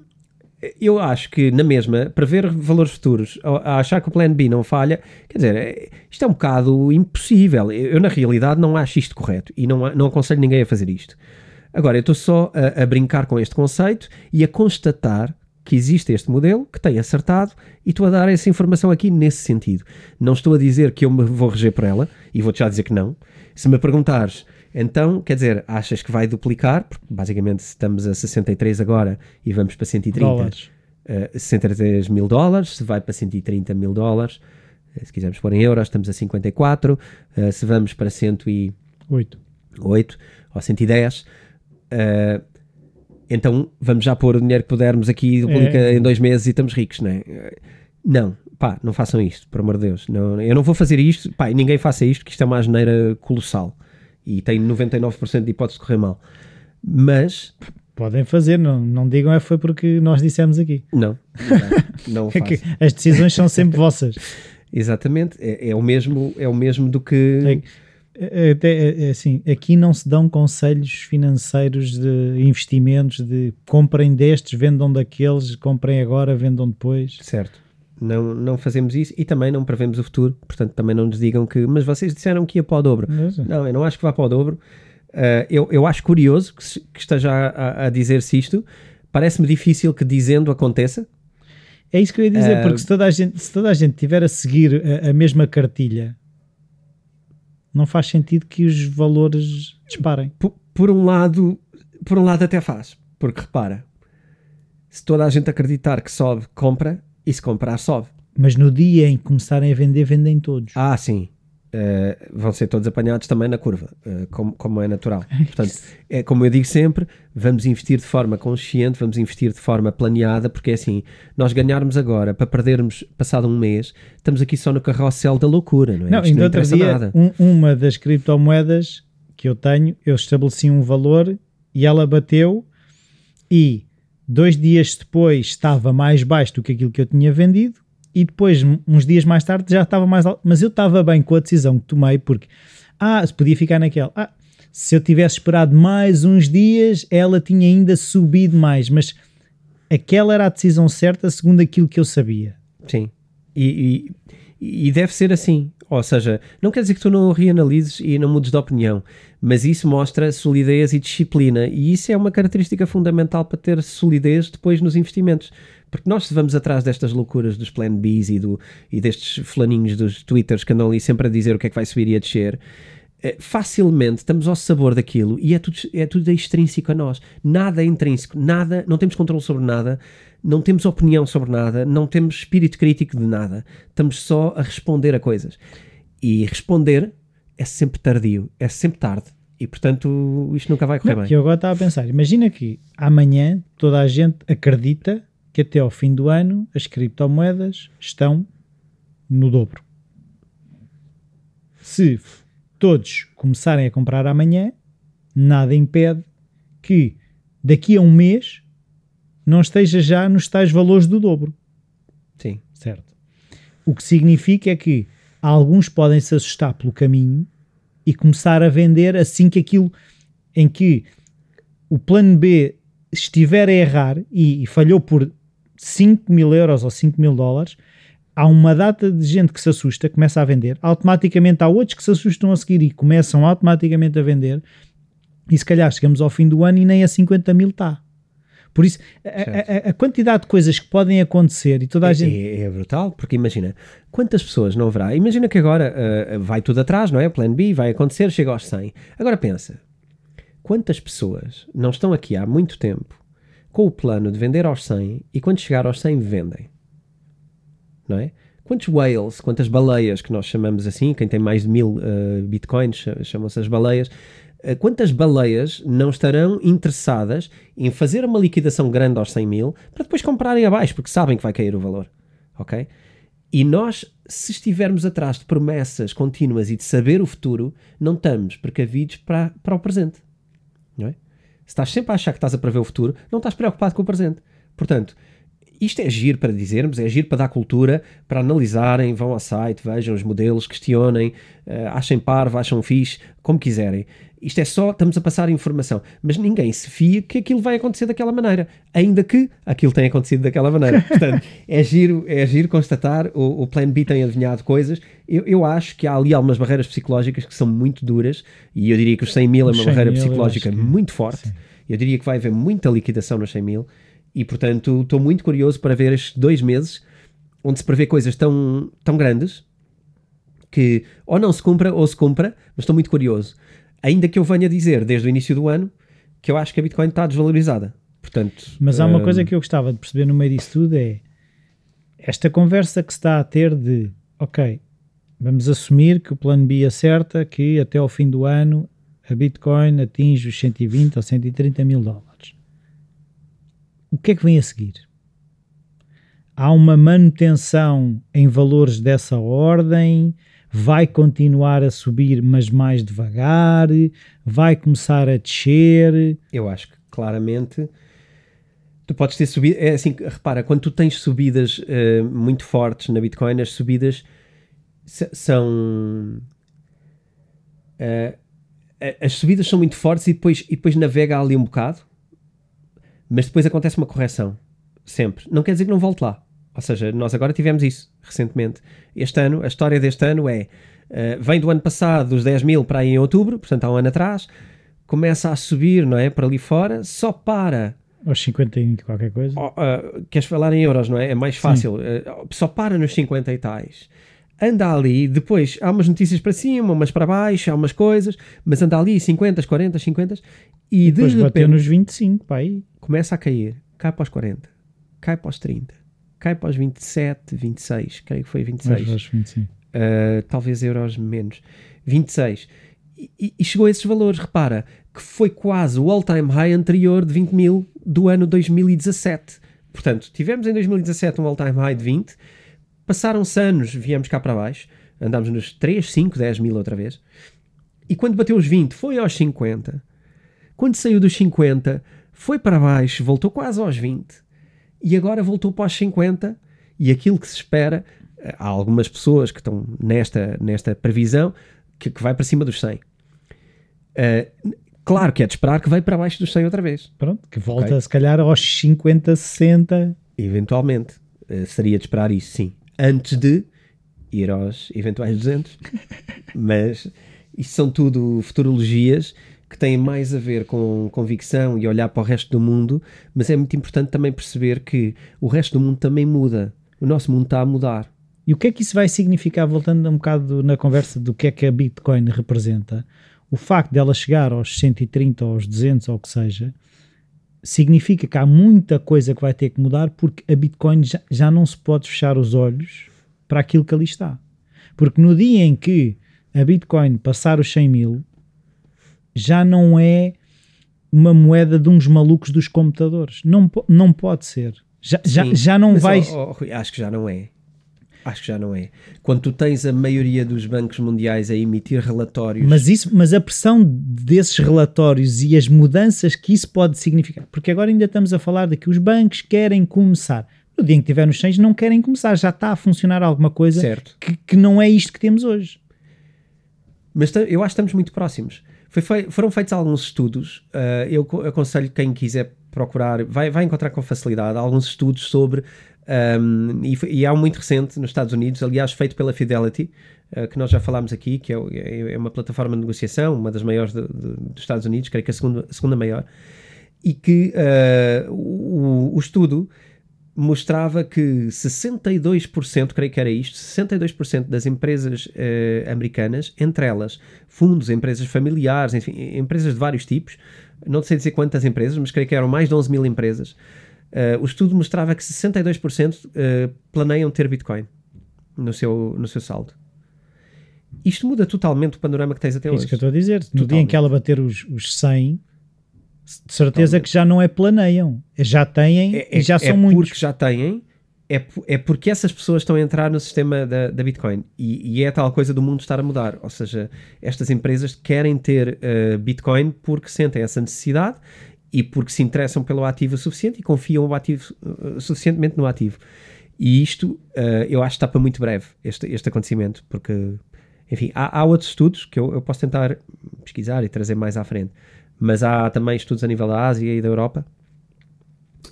Speaker 1: eu acho que, na mesma, prever valores futuros, a achar que o plano B não falha, quer dizer, é- isto é um bocado impossível. Eu, na realidade, não acho isto correto e não, não aconselho ninguém a fazer isto. Agora, eu estou só a, a brincar com este conceito e a constatar que existe este modelo, que tem acertado, e estou a dar essa informação aqui nesse sentido. Não estou a dizer que eu me vou reger por ela, e vou-te já dizer que não. Se me perguntares, então, quer dizer, achas que vai duplicar? Porque basicamente estamos a 63 agora e vamos para 130.
Speaker 2: dólares.
Speaker 1: Uh, 63 mil dólares, se vai para 130 mil dólares, uh, se quisermos pôr em euros, estamos a 54, uh, se vamos para 108
Speaker 2: Oito.
Speaker 1: ou 110, uh, então vamos já pôr o dinheiro que pudermos aqui
Speaker 2: É.
Speaker 1: em dois meses e estamos ricos, não é? Não, pá, não façam isto, por amor de Deus. Não, eu não vou fazer isto, pá, e ninguém faça isto, que isto é uma asneira colossal e tem 99% de hipótese de correr mal. Mas,
Speaker 2: Podem fazer, não, não digam é foi porque nós dissemos aqui.
Speaker 1: não, não, (laughs) não
Speaker 2: É que as decisões são sempre vossas.
Speaker 1: Exatamente, é, é o mesmo, é o mesmo do que
Speaker 2: É, até, é, é assim, aqui não se dão conselhos financeiros de investimentos de comprem destes, vendam daqueles, comprem agora, vendam depois.
Speaker 1: certo. Não, não fazemos isso e também não prevemos o futuro, portanto também não nos digam que, mas vocês disseram que ia para o dobro. Não, eu não acho que vá para o dobro. Ah, eu, eu acho curioso que, se- que esteja a, a dizer-se isto. Parece-me difícil que dizendo aconteça.
Speaker 2: É isso que eu ia dizer,
Speaker 1: Ah,
Speaker 2: porque se toda a gente, se toda a gente tiver a seguir a, a mesma cartilha, não faz sentido que os valores disparem.
Speaker 1: Por, por um lado, por um lado até faz, porque repara, se toda a gente acreditar que sobe, compra, e se comprar, sobe.
Speaker 2: Mas no dia em que começarem a vender, vendem todos.
Speaker 1: Ah, sim. Uh, uh, vão ser todos apanhados também na curva, uh, como, como é natural. (laughs) Portanto, é como eu digo sempre, vamos investir de forma consciente, vamos investir de forma planeada, porque é assim, nós ganharmos agora para perdermos passado um mês, estamos aqui só no carrossel da loucura, não é?
Speaker 2: Não, ainda outro dia, um, uma das criptomoedas que eu tenho, eu estabeleci um valor e ela bateu e dois dias depois estava mais baixo do que aquilo que eu tinha vendido e depois, uns dias mais tarde, já estava mais alto. Mas eu estava bem com a decisão que tomei, porque, ah, podia ficar naquela, ah, se eu tivesse esperado mais uns dias, ela tinha ainda subido mais, mas aquela era a decisão certa segundo aquilo que eu sabia.
Speaker 1: Sim, e, e, e deve ser assim. Ou seja, não quer dizer que tu não reanalises e não mudes de opinião, mas isso mostra solidez e disciplina, e isso é uma característica fundamental para ter solidez depois nos investimentos. Porque nós se vamos atrás destas loucuras dos plan Bs e, do, e destes flaninhos dos twitters que andam ali sempre a dizer o que é que vai subir e a descer, eh, facilmente estamos ao sabor daquilo e é tudo, é tudo extrínseco a nós. Nada é intrínseco, nada, não temos controle sobre nada, não temos opinião sobre nada, não temos espírito crítico de nada. Estamos só a responder a coisas. E responder é sempre tardio, é sempre tarde. E portanto isto nunca vai correr
Speaker 2: não,
Speaker 1: bem.
Speaker 2: Que eu agora estava a pensar, imagina que amanhã toda a gente acredita que até ao fim do ano as criptomoedas estão no dobro. Se todos começarem a comprar amanhã, nada impede que daqui a um mês não esteja já nos tais valores do dobro.
Speaker 1: Sim.
Speaker 2: Certo. O que significa é que alguns podem se assustar pelo caminho e começar a vender assim que aquilo em que o plano B estiver a errar e, e falhou por 5 mil euros ou 5 mil dólares, há uma data de gente que se assusta, começa a vender, automaticamente há outros que se assustam a seguir e começam automaticamente a vender, e se calhar chegamos ao fim do ano e nem a 50 mil está. Por isso, a, a, a, quantidade de coisas que podem acontecer e toda a
Speaker 1: é,
Speaker 2: gente.
Speaker 1: É, é, brutal, porque imagina, quantas pessoas não haverá? Imagina que agora uh, vai tudo atrás, não é? Plano B vai acontecer, chega aos 100. Agora pensa, quantas pessoas não estão aqui há muito tempo com o plano de vender aos 100 e quando chegar aos 100 vendem. Não é? Quantos whales, quantas baleias que nós chamamos assim, quem tem mais de mil uh, bitcoins chamam-se as baleias, uh, quantas baleias não estarão interessadas em fazer uma liquidação grande aos 100 mil para depois comprarem abaixo, porque sabem que vai cair o valor. Ok? E nós, se estivermos atrás de promessas contínuas e de saber o futuro, não estamos precavidos para, para o presente. Não é? Se estás sempre a achar que estás a prever o futuro, não estás preocupado com o presente. Portanto, isto é giro para dizermos, é giro para dar cultura, para analisarem, vão ao site, vejam os modelos, questionem, uh, achem parvo, acham fixe, como quiserem. Isto é só, estamos a passar informação, mas ninguém se fia que aquilo vai acontecer daquela maneira, ainda que aquilo tenha acontecido daquela maneira. (laughs) Portanto, é giro, é giro constatar, o, o Plan B tem adivinhado coisas. Eu, eu acho que há ali algumas barreiras psicológicas que são muito duras, e eu diria que os 100 mil é uma barreira psicológica que... muito forte. Sim. Eu diria que vai haver muita liquidação nos 100 mil, e portanto estou muito curioso para ver estes dois meses onde se prevê coisas tão, tão grandes que ou não se cumpra ou se cumpra, mas estou muito curioso. Ainda que eu venha dizer desde o início do ano que eu acho que a Bitcoin está desvalorizada. Portanto,
Speaker 2: mas há uma um... coisa que eu gostava de perceber no meio disso tudo é esta conversa que se está a ter de ok, vamos assumir que o plano B acerta que até ao fim do ano a Bitcoin atinge os 120 ou 130 mil dólares. O que é que vem a seguir? Há uma manutenção em valores dessa ordem? Vai continuar a subir, mas mais devagar, vai começar a descer.
Speaker 1: Eu acho que claramente tu podes ter subido. É assim, repara, quando tu tens subidas uh, muito fortes na Bitcoin, as subidas são. Uh, as subidas são muito fortes e depois, e depois navega ali um bocado, mas depois acontece uma correção. Sempre. Não quer dizer que não volte lá. Ou seja, nós agora tivemos isso recentemente. Este ano, a história deste ano é: uh, vem do ano passado, dos 10 mil para aí em outubro, portanto há um ano atrás, começa a subir, não é? Para ali fora, só para.
Speaker 2: Aos 50 e qualquer coisa.
Speaker 1: Uh, queres falar em euros, não é? É mais fácil. Uh, só para nos 50 e tais. Anda ali, depois há umas notícias para cima, umas para baixo, há umas coisas, mas anda ali 50, 40, 50 e, e depois de repente,
Speaker 2: nos 25, pá, aí.
Speaker 1: começa a cair, cai para os 40, cai para os 30, cai para os 27, 26, creio que foi 26. uh, talvez euros menos, 26. E, e, chegou a esses valores, repara, que foi quase o all-time high anterior de 20 mil do ano 2017. Portanto, tivemos em 2017 um all-time high de 20, passaram-se anos, viemos cá para baixo, andámos nos 3, 5, 10 mil outra vez, e quando bateu os 20 foi aos 50. Quando saiu dos 50 foi para baixo, voltou quase aos 20 e agora voltou para os 50 e aquilo que se espera, eh, há algumas pessoas que estão nesta, nesta previsão que, que vai para cima dos 100. Uh, eh, claro que é de esperar que vai para baixo dos 100 outra vez.
Speaker 2: Pronto, que volta okay? se calhar aos 50, 60.
Speaker 1: Eventualmente. Uh, seria de esperar isso, sim. Antes de ir aos eventuais 200. (laughs) Mas isto são tudo futurologias que têm mais a ver com convicção e olhar para o resto do mundo, mas é muito importante também perceber que o resto do mundo também muda. O nosso mundo está a mudar.
Speaker 2: E o que é que isso vai significar, voltando um bocado na conversa do que é que a Bitcoin representa? O facto dela chegar aos 130, aos 200, ou o que seja, significa que há muita coisa que vai ter que mudar porque a Bitcoin já, já não se pode fechar os olhos para aquilo que ali está. Porque no dia em que a Bitcoin passar os 100 mil, já não é uma moeda de uns malucos dos computadores. Não, não pode ser. Já, já, já não vai.
Speaker 1: Oh, oh, acho que já não é. Acho que já não é. Quando tu tens a maioria dos bancos mundiais a emitir relatórios.
Speaker 2: Mas, isso, mas a pressão desses relatórios e as mudanças que isso pode significar. Porque agora ainda estamos a falar de que os bancos querem começar. No dia em que tiver nos 100 não querem começar. Já está a funcionar alguma coisa que, que não é isto que temos hoje.
Speaker 1: Mas eu acho que estamos muito próximos. Foi, foram feitos alguns estudos, uh, eu aconselho quem quiser procurar, vai, vai encontrar com facilidade alguns estudos sobre, um, e, e, há um muito recente nos Estados Unidos, aliás, feito pela Fidelity, uh, que nós já falámos aqui, que é, é, uma plataforma de negociação, uma das maiores de, de, dos Estados Unidos, creio que a segunda, segunda maior, e que uh, o, o estudo mostrava que 62%, creio que era isto, 62% das empresas uh, americanas, entre elas fundos, empresas familiares, enfim, empresas de vários tipos, não sei dizer quantas empresas, mas creio que eram mais de 11 mil empresas, uh, o estudo mostrava que 62% uh, eh, planeiam ter Bitcoin no seu, no seu saldo. Isto muda totalmente o panorama que tens até
Speaker 2: é
Speaker 1: hoje.
Speaker 2: Isso que eu estou a dizer. No dia em que ela bater os, os 100, de certeza que já não é planeiam, já têm é, e já é, são
Speaker 1: é
Speaker 2: muitos.
Speaker 1: porque já têm, é, é porque essas pessoas estão a entrar no sistema da, da Bitcoin e, e, é tal coisa do mundo estar a mudar. Ou seja, estas empresas querem ter uh, Bitcoin porque sentem essa necessidade e porque se interessam pelo ativo suficiente e confiam o ativo, uh, suficientemente no ativo. E isto uh, eu acho que está para muito breve, este, este acontecimento, porque, enfim, há, há outros estudos que eu, eu posso tentar pesquisar e trazer mais à frente mas há também estudos a nível da Ásia e da Europa.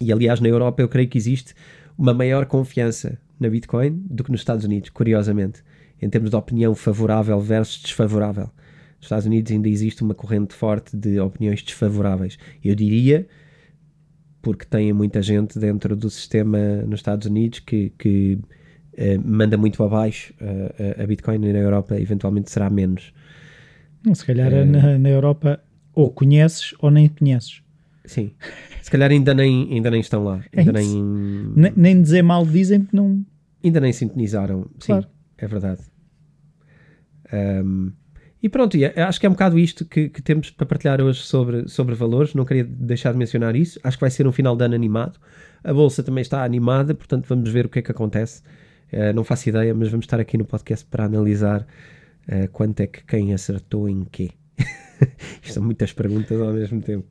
Speaker 1: E aliás, na Europa eu creio que existe uma maior confiança na Bitcoin do que nos Estados Unidos, curiosamente, em termos de opinião favorável versus desfavorável. Nos Estados Unidos ainda existe uma corrente forte de opiniões desfavoráveis. Eu diria, porque tem muita gente dentro do sistema nos Estados Unidos que, que uh, manda muito abaixo uh, a Bitcoin e na Europa eventualmente será menos.
Speaker 2: Se calhar uh, na, na Europa ou conheces ou nem conheces.
Speaker 1: Sim. Se calhar ainda nem, ainda nem estão lá. É ainda nem...
Speaker 2: nem... nem dizer mal dizem que não.
Speaker 1: Ainda nem sintonizaram. Claro. Sim, é verdade. Um, e pronto, é, acho que é um bocado isto que, que, temos para partilhar hoje sobre, sobre valores. Não queria deixar de mencionar isso. Acho que vai ser um final de ano animado. A bolsa também está animada, portanto vamos ver o que é que acontece. Uh, não faço ideia, mas vamos estar aqui no podcast para analisar uh, quanto é que quem acertou em quê. (laughs) (laughs) Isto são muitas perguntas ao mesmo tempo.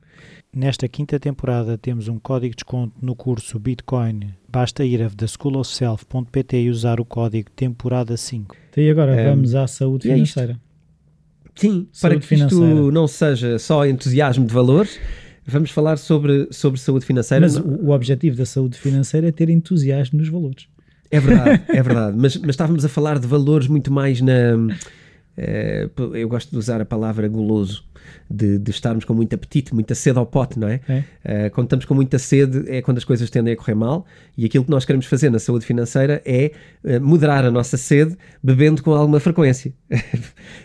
Speaker 2: Nesta quinta temporada temos um código de desconto no curso Bitcoin. Basta ir a theschoolofself.pt e usar o código temporada 5. Então, e agora um, vamos à saúde é financeira.
Speaker 1: É Sim, saúde para que financeira. isto não seja só entusiasmo de valores, vamos falar sobre, sobre saúde financeira.
Speaker 2: Mas o, o objetivo da saúde financeira é ter entusiasmo nos valores.
Speaker 1: É verdade, é verdade. Mas, mas estávamos a falar de valores muito mais na eu gosto de usar a palavra goloso, de, de, estarmos com muito apetite, muita sede ao pote, não é? é. Uh, quando estamos com muita sede é quando as coisas tendem a correr mal e aquilo que nós queremos fazer na saúde financeira é uh, moderar a nossa sede bebendo com alguma frequência. (laughs)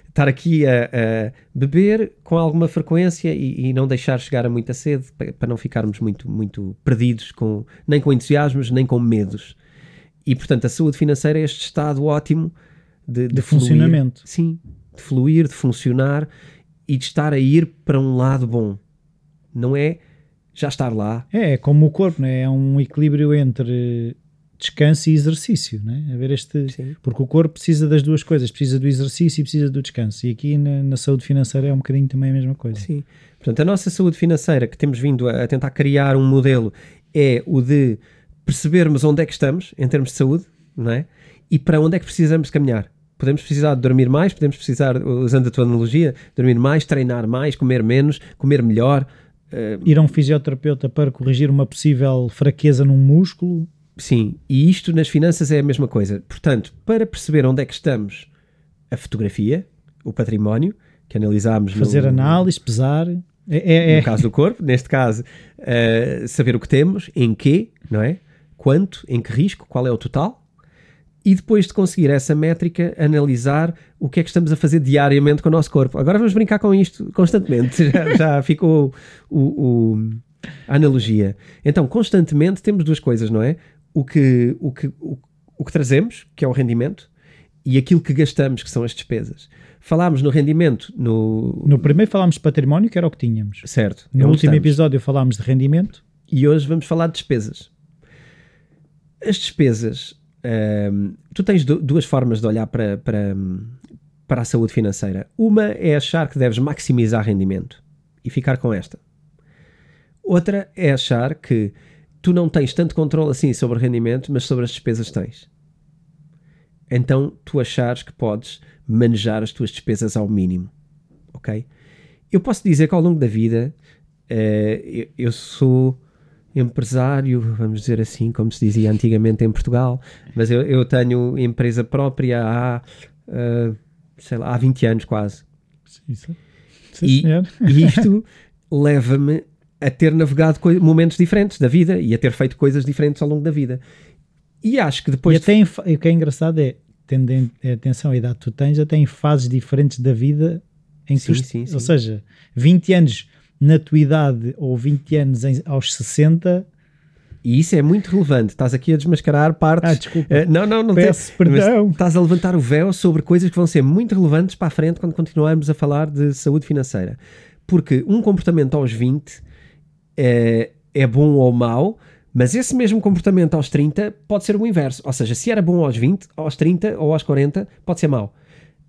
Speaker 1: Estar aqui a, a, beber com alguma frequência e, e, não deixar chegar a muita sede para, para não ficarmos muito, muito perdidos, com, nem com entusiasmos, nem com medos. E portanto, a saúde financeira é este estado ótimo de,
Speaker 2: de, de funcionamento.
Speaker 1: Sim, de fluir, de funcionar e de estar a ir para um lado bom. Não é já estar lá.
Speaker 2: É, é como o corpo, né? é um equilíbrio entre descanso e exercício, né? A ver este, Sim. porque o corpo precisa das duas coisas, precisa do exercício e precisa do descanso. E aqui na, na, saúde financeira é um bocadinho também a mesma coisa.
Speaker 1: Sim. Portanto, a nossa saúde financeira que temos vindo a, a tentar criar um modelo é o de percebermos onde é que estamos em termos de saúde, não é? E para onde é que precisamos caminhar. Podemos precisar de dormir mais, podemos precisar, usando a tua analogia, dormir mais, treinar mais, comer menos, comer melhor.
Speaker 2: Uh... Ir a um fisioterapeuta para corrigir uma possível fraqueza num músculo.
Speaker 1: Sim, e isto nas finanças é a mesma coisa. Portanto, para perceber onde é que estamos, a fotografia, o património, que analisámos.
Speaker 2: Fazer
Speaker 1: no,
Speaker 2: análise, pesar. É, é,
Speaker 1: é. No caso do corpo, neste caso, uh, saber o que temos, em quê, não é? Quanto, em que risco, qual é o total e depois de conseguir essa métrica, analisar o que é que estamos a fazer diariamente com o nosso corpo. Agora vamos brincar com isto constantemente, (laughs) já, já ficou o, o, a analogia. Então, constantemente temos duas coisas, não é? O que, o, que, o, o que trazemos, que é o rendimento, e aquilo que gastamos, que são as despesas. Falámos no rendimento no...
Speaker 2: No primeiro falámos de património, que era o que tínhamos.
Speaker 1: Certo.
Speaker 2: No último estamos. episódio falámos de rendimento.
Speaker 1: E hoje vamos falar de despesas. As despesas tu tens duas formas de olhar para, para, para a saúde financeira. Uma é achar que deves maximizar rendimento e ficar com esta. Outra é achar que tu não tens tanto controle assim sobre o rendimento, mas sobre as despesas tens. Então tu achares que podes manejar as tuas despesas ao mínimo. Ok? Eu posso dizer que ao longo da vida uh, eu, eu sou empresário, vamos dizer assim, como se dizia antigamente em Portugal, mas eu, eu tenho empresa própria há, uh, sei lá, há 20 anos quase.
Speaker 2: Sim, sim.
Speaker 1: e, e (laughs) isto (laughs) leva-me a ter navegado momentos diferentes da vida e a ter feito coisas diferentes ao longo da vida. E acho que depois.
Speaker 2: E até em, o que é engraçado é, tendo em, atenção a idade que tu tens, até em fases diferentes da vida em que
Speaker 1: sim,
Speaker 2: tu,
Speaker 1: sim, sim.
Speaker 2: Ou seja, 20 anos na tua idade ou 20 anos em, aos 60.
Speaker 1: E isso é muito relevante. Estás aqui a desmascarar partes.
Speaker 2: Ah, desculpa.
Speaker 1: Uh, não, não, não
Speaker 2: Peço perdão.
Speaker 1: Estás a levantar o véu sobre coisas que vão ser muito relevantes para a frente quando continuarmos a falar de saúde financeira. Porque um comportamento aos 20 é, é bom ou mau, mas esse mesmo comportamento aos 30 pode ser o inverso. Ou seja, se era bom aos 20, aos 30 ou aos 40 pode ser mau.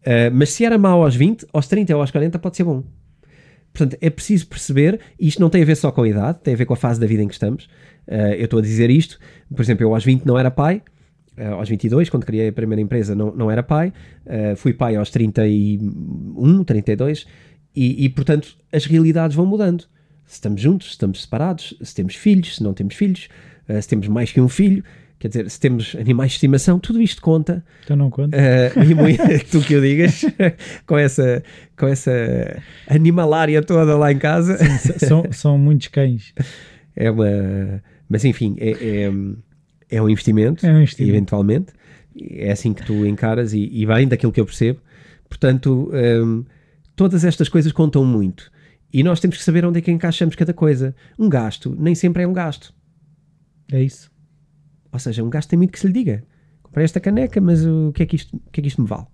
Speaker 1: Uh, mas se era mau aos 20, aos 30 ou aos 40 pode ser bom. Portanto, é preciso perceber, e isto não tem a ver só com a idade, tem a ver com a fase da vida em que estamos. Uh, eu estou a dizer isto, por exemplo, eu aos 20 não era pai, uh, aos 22, quando criei a primeira empresa, não, não era pai, uh, fui pai aos 31, 32, e, e portanto as realidades vão mudando. Se estamos juntos, se estamos separados, se temos filhos, se não temos filhos, se temos mais que um filho, Quer dizer, se temos animais de estimação, tudo isto conta.
Speaker 2: Então não conta.
Speaker 1: Uh, e muito, (laughs) tu que o digas, (laughs) com essa, com essa animalária toda lá em casa.
Speaker 2: Sim, são, (laughs) são muitos cães.
Speaker 1: É uma. Mas enfim, é, é, é um investimento,
Speaker 2: é um investimento.
Speaker 1: eventualmente. É assim que tu encaras e, e bem daquilo que eu percebo. Portanto, um, todas estas coisas contam muito. E nós temos que saber onde é que encaixamos cada coisa. Um gasto nem sempre é um gasto.
Speaker 2: É isso.
Speaker 1: Ou seja, um gajo tem muito que se lhe diga. Comprei esta caneca, mas o que é que isto, o que é que isto me vale?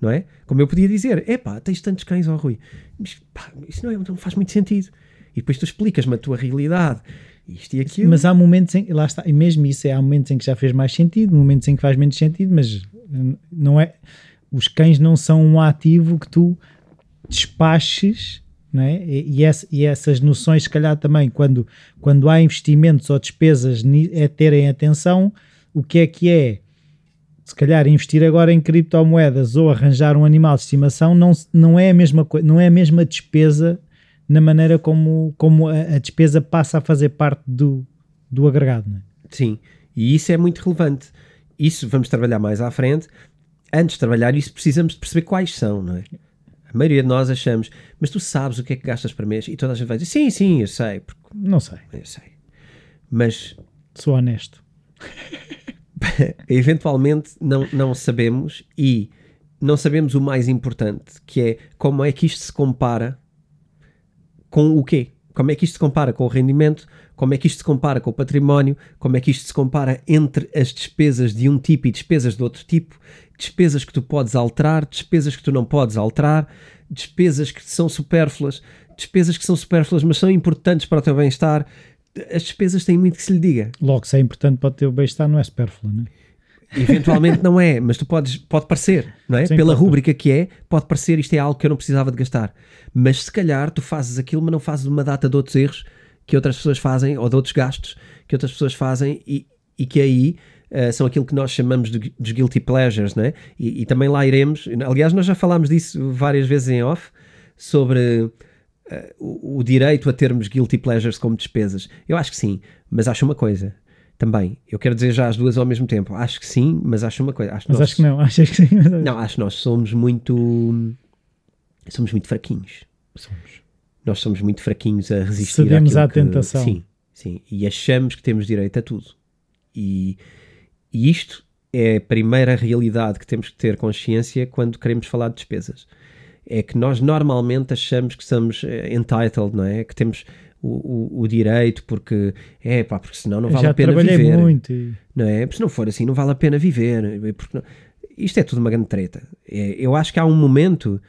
Speaker 1: Não é? Como eu podia dizer, epá, tens tantos cães, oh, Rui. Mas, pá, isso não, é, não faz muito sentido. E depois tu explicas-me a tua realidade, isto e aquilo.
Speaker 2: Mas há momentos em, lá está, e mesmo isso é, há momentos em que já fez mais sentido, momentos em que faz menos sentido, mas não é, os cães não são um ativo que tu despaches não é? E, e, essas noções, se calhar também, quando, quando há investimentos ou despesas, é terem atenção o que é que é, se calhar investir agora em criptomoedas ou arranjar um animal de estimação não, não é a mesma coisa, não é a mesma despesa na maneira como, como a, a despesa passa a fazer parte do, do agregado. Não é?
Speaker 1: Sim, e isso é muito relevante. Isso vamos trabalhar mais à frente. Antes de trabalhar isso, precisamos de perceber quais são, não é? A maioria de nós achamos, mas tu sabes o que é que gastas por mês? E toda a gente vai dizer, sim, sim, eu sei. Porque...
Speaker 2: Não sei.
Speaker 1: Eu sei. Mas.
Speaker 2: Sou honesto. (laughs)
Speaker 1: eventualmente não, não sabemos e não sabemos o mais importante, que é como é que isto se compara com o quê? como é que isto se compara com o rendimento, como é que isto se compara com o património, como é que isto se compara entre as despesas de um tipo e despesas de outro tipo, despesas que tu podes alterar, despesas que tu não podes alterar, despesas que são supérfluas, despesas que são supérfluas, mas são importantes para o teu bem-estar. As despesas têm muito que se lhe diga.
Speaker 2: Logo, se é importante para o teu bem-estar, não é supérfluo, não é?
Speaker 1: Eventualmente não é, mas tu podes, pode parecer, não é?
Speaker 2: Sim,
Speaker 1: Pela
Speaker 2: claro.
Speaker 1: rúbrica que é, pode parecer isto é algo que eu não precisava de gastar. Mas se calhar tu fazes aquilo, mas não fazes uma data de outros erros que outras pessoas fazem, ou de outros gastos que outras pessoas fazem e, e que aí uh, são aquilo que nós chamamos de, dos guilty pleasures, não é? E, e, também lá iremos, aliás, nós já falámos disso várias vezes em off, sobre uh, o, o direito a termos guilty pleasures como despesas. Eu acho que sim, mas acho uma coisa também. Eu quero dizer já as duas ao mesmo tempo. Acho que sim, mas acho uma coisa. Acho
Speaker 2: mas
Speaker 1: nós,
Speaker 2: acho que não, (laughs) acho que sim. Mas...
Speaker 1: Não, acho que nós somos muito. Somos muito fraquinhos.
Speaker 2: Somos.
Speaker 1: Nós somos muito fraquinhos a resistir
Speaker 2: Cedemos à
Speaker 1: que,
Speaker 2: tentação.
Speaker 1: Sim, sim. E achamos que temos direito a tudo. E, e isto é a primeira realidade que temos que ter consciência quando queremos falar de despesas. É que nós normalmente achamos que somos eh, entitled, não é? Que temos o, o, o, direito, porque é pá, porque senão não vale
Speaker 2: Já
Speaker 1: a pena
Speaker 2: trabalhei
Speaker 1: viver.
Speaker 2: muito.
Speaker 1: Não é? Se não for assim, não vale a pena viver. Porque não... Isto é tudo uma grande treta. É, eu acho que há um momento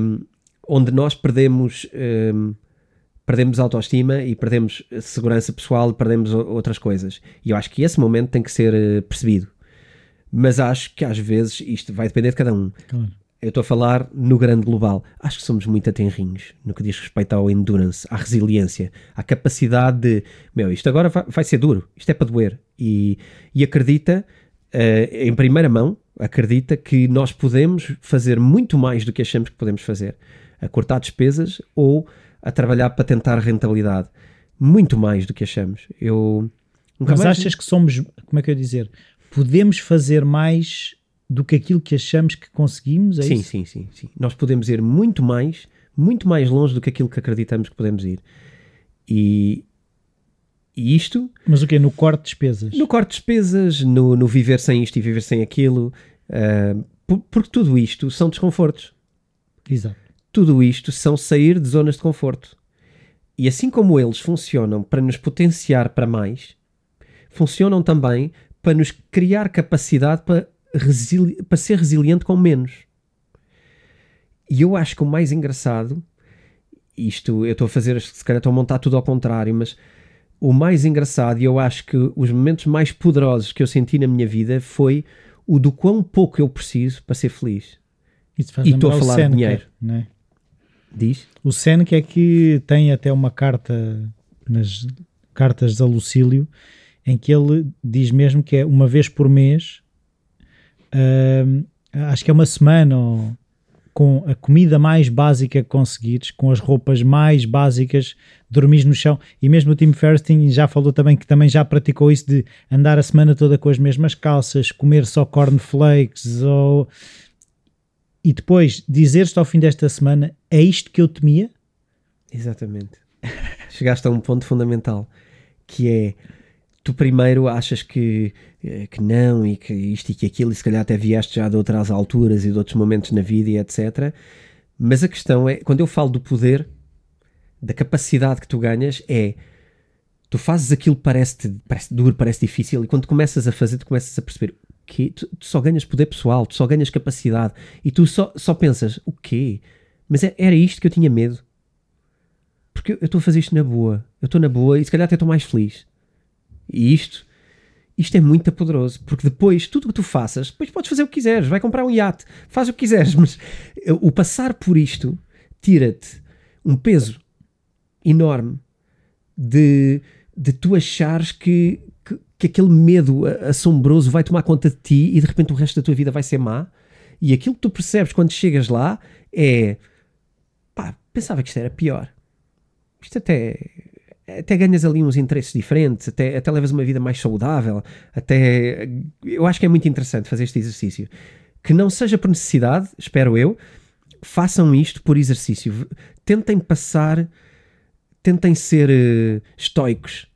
Speaker 1: um, onde nós perdemos, um, perdemos autoestima e perdemos segurança pessoal, perdemos outras coisas. E eu acho que esse momento tem que ser uh, percebido. Mas acho que às vezes isto vai depender de cada um.
Speaker 2: Claro.
Speaker 1: Eu estou a falar no grande global. Acho que somos muito atenrinhos no que diz respeito ao endurance, à resiliência, à capacidade de, meu, isto agora vai, vai ser duro, isto é para doer. E, e acredita, uh, em primeira mão, acredita que nós podemos fazer muito mais do que achamos que podemos fazer. A cortar despesas ou a trabalhar para tentar rentabilidade. Muito mais do que achamos. Eu.
Speaker 2: Mas mais... achas que somos, como é que eu ia dizer, podemos fazer mais do que aquilo que achamos que conseguimos? É
Speaker 1: sim, sim, sim, sim. Nós podemos ir muito mais, muito mais longe do que aquilo que acreditamos que podemos ir. E, e isto.
Speaker 2: Mas o quê? No corte de despesas?
Speaker 1: No corte de despesas, no, no viver sem isto e viver sem aquilo. Uh, por, porque tudo isto são desconfortos.
Speaker 2: Exato.
Speaker 1: Tudo isto são sair de zonas de conforto. E assim como eles funcionam para nos potenciar para mais, funcionam também para nos criar capacidade para para ser resiliente com menos. E eu acho que o mais engraçado, isto eu estou a fazer, se calhar estou a montar tudo ao contrário, mas o mais engraçado, e eu acho que os momentos mais poderosos que eu senti na minha vida foi o do quão pouco eu preciso para ser feliz.
Speaker 2: e
Speaker 1: estou a falar
Speaker 2: Seneca,
Speaker 1: de dinheiro.
Speaker 2: Né?
Speaker 1: Diz?
Speaker 2: O Seneca é que tem até uma carta nas cartas da Lucílio em que ele diz mesmo que é uma vez por mês uh, acho que é uma semana ou, com a comida mais básica que conseguires, com as roupas mais básicas, dormir no chão. E mesmo o Tim Ferriss já falou também que também já praticou isso de andar a semana toda com as mesmas calças, comer só cornflakes ou... E depois dizer-te ao fim desta semana, é isto que eu temia?
Speaker 1: Exatamente. (laughs) Chegaste a um ponto fundamental, que é tu primeiro achas que, que não e que isto e que aquilo, e se calhar até vieste já de outras alturas e de outros momentos na vida e etc. Mas a questão é, quando eu falo do poder, da capacidade que tu ganhas, é tu fazes aquilo que parece, parece duro, parece difícil, e quando começas a fazer, tu começas a perceber que tu, tu, só ganhas poder pessoal, tu só ganhas capacidade, e tu só, só pensas, o quê? Mas é, era isto que eu tinha medo. Porque eu estou a fazer isto na boa, eu estou na boa e se calhar até estou mais feliz. E isto, isto é muito poderoso, porque depois, tudo o que tu faças, depois podes fazer o que quiseres, vai comprar um iate, faz o que quiseres, mas o passar por isto tira-te um peso enorme de, de tu achares que, que, que, aquele medo assombroso vai tomar conta de ti e de repente o resto da tua vida vai ser má. E aquilo que tu percebes quando chegas lá é pá, pensava que isto era pior. Isto até até ganhas ali uns interesses diferentes, até, até levas uma vida mais saudável, até eu acho que é muito interessante fazer este exercício. Que não seja por necessidade, espero eu, façam isto por exercício. Tentem passar, tentem ser uh, estoicos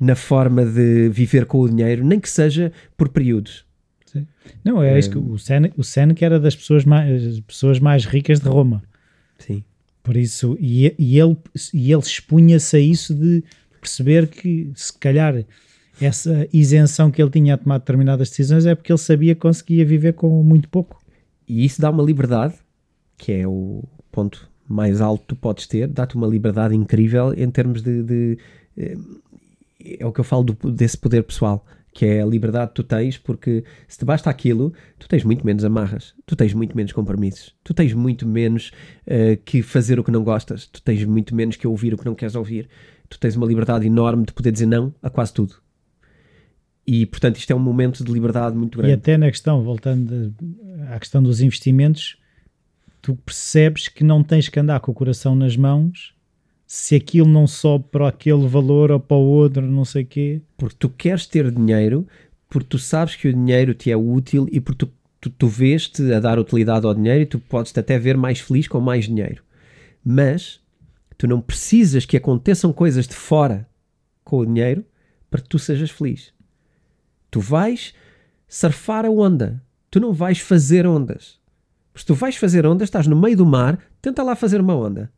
Speaker 1: na forma de viver com o dinheiro, nem que seja por períodos.
Speaker 2: Sim. Não, é, é isso que o Seneca, o Seneca era das pessoas mais, pessoas mais ricas de Roma.
Speaker 1: Sim.
Speaker 2: Por isso, e, e ele, e ele expunha-se a isso de perceber que se calhar essa isenção que ele tinha a tomar determinadas decisões é porque ele sabia que conseguia viver com muito pouco.
Speaker 1: E isso dá uma liberdade, que é o ponto mais alto que tu podes ter, dá-te uma liberdade incrível em termos de, de, eh, é o que eu falo do, desse poder pessoal, que é a liberdade que tu tens, porque se te basta aquilo, tu tens muito menos amarras, tu tens muito menos compromissos, tu tens muito menos uh, que fazer o que não gostas, tu tens muito menos que ouvir o que não queres ouvir, tu tens uma liberdade enorme de poder dizer não a quase tudo. E, portanto, isto é um momento de liberdade muito grande.
Speaker 2: E até na questão, voltando à questão dos investimentos, tu percebes que não tens que andar com o coração nas mãos se aquilo não sobe para aquele valor ou para o outro, não sei quê.
Speaker 1: Porque tu queres ter dinheiro, porque tu sabes que o dinheiro te é útil e porque tu, tu, tu vês-te a dar utilidade ao dinheiro e tu podes-te até ver mais feliz com mais dinheiro. Mas tu não precisas que aconteçam coisas de fora com o dinheiro para que tu sejas feliz. Tu vais surfar a onda. Tu não vais fazer ondas. Se tu vais fazer ondas, estás no meio do mar, tenta lá fazer uma onda.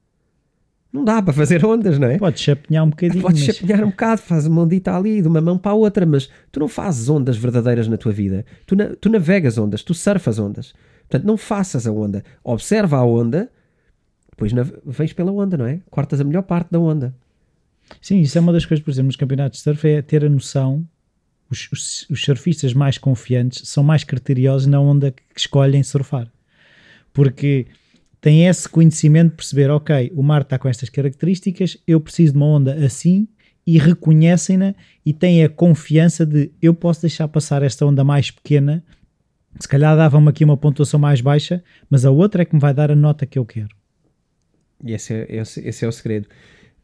Speaker 1: Não dá para fazer ondas, não é?
Speaker 2: Podes chapinhar um bocadinho.
Speaker 1: Podes mas... chapinhar um bocado, faz uma ondita ali, de uma mão para a outra, mas tu não fazes ondas verdadeiras na tua vida. Tu, na, tu navegas ondas, tu surfas ondas. Portanto, não faças a onda. Observa a onda, depois na, vens pela onda, não é? Cortas a melhor parte da onda.
Speaker 2: Sim, isso é uma das coisas, por exemplo, nos campeonatos de surf, é ter a noção. Os, os, os surfistas mais confiantes são mais criteriosos na onda que escolhem surfar. Porque tem esse conhecimento de perceber, ok, o mar está com estas características, eu preciso de uma onda assim e reconhecem-na e têm a confiança de eu posso deixar passar esta onda mais pequena, se calhar dava-me aqui uma pontuação mais baixa, mas a outra é que me vai dar a nota que eu quero.
Speaker 1: E esse é, esse, esse é o segredo.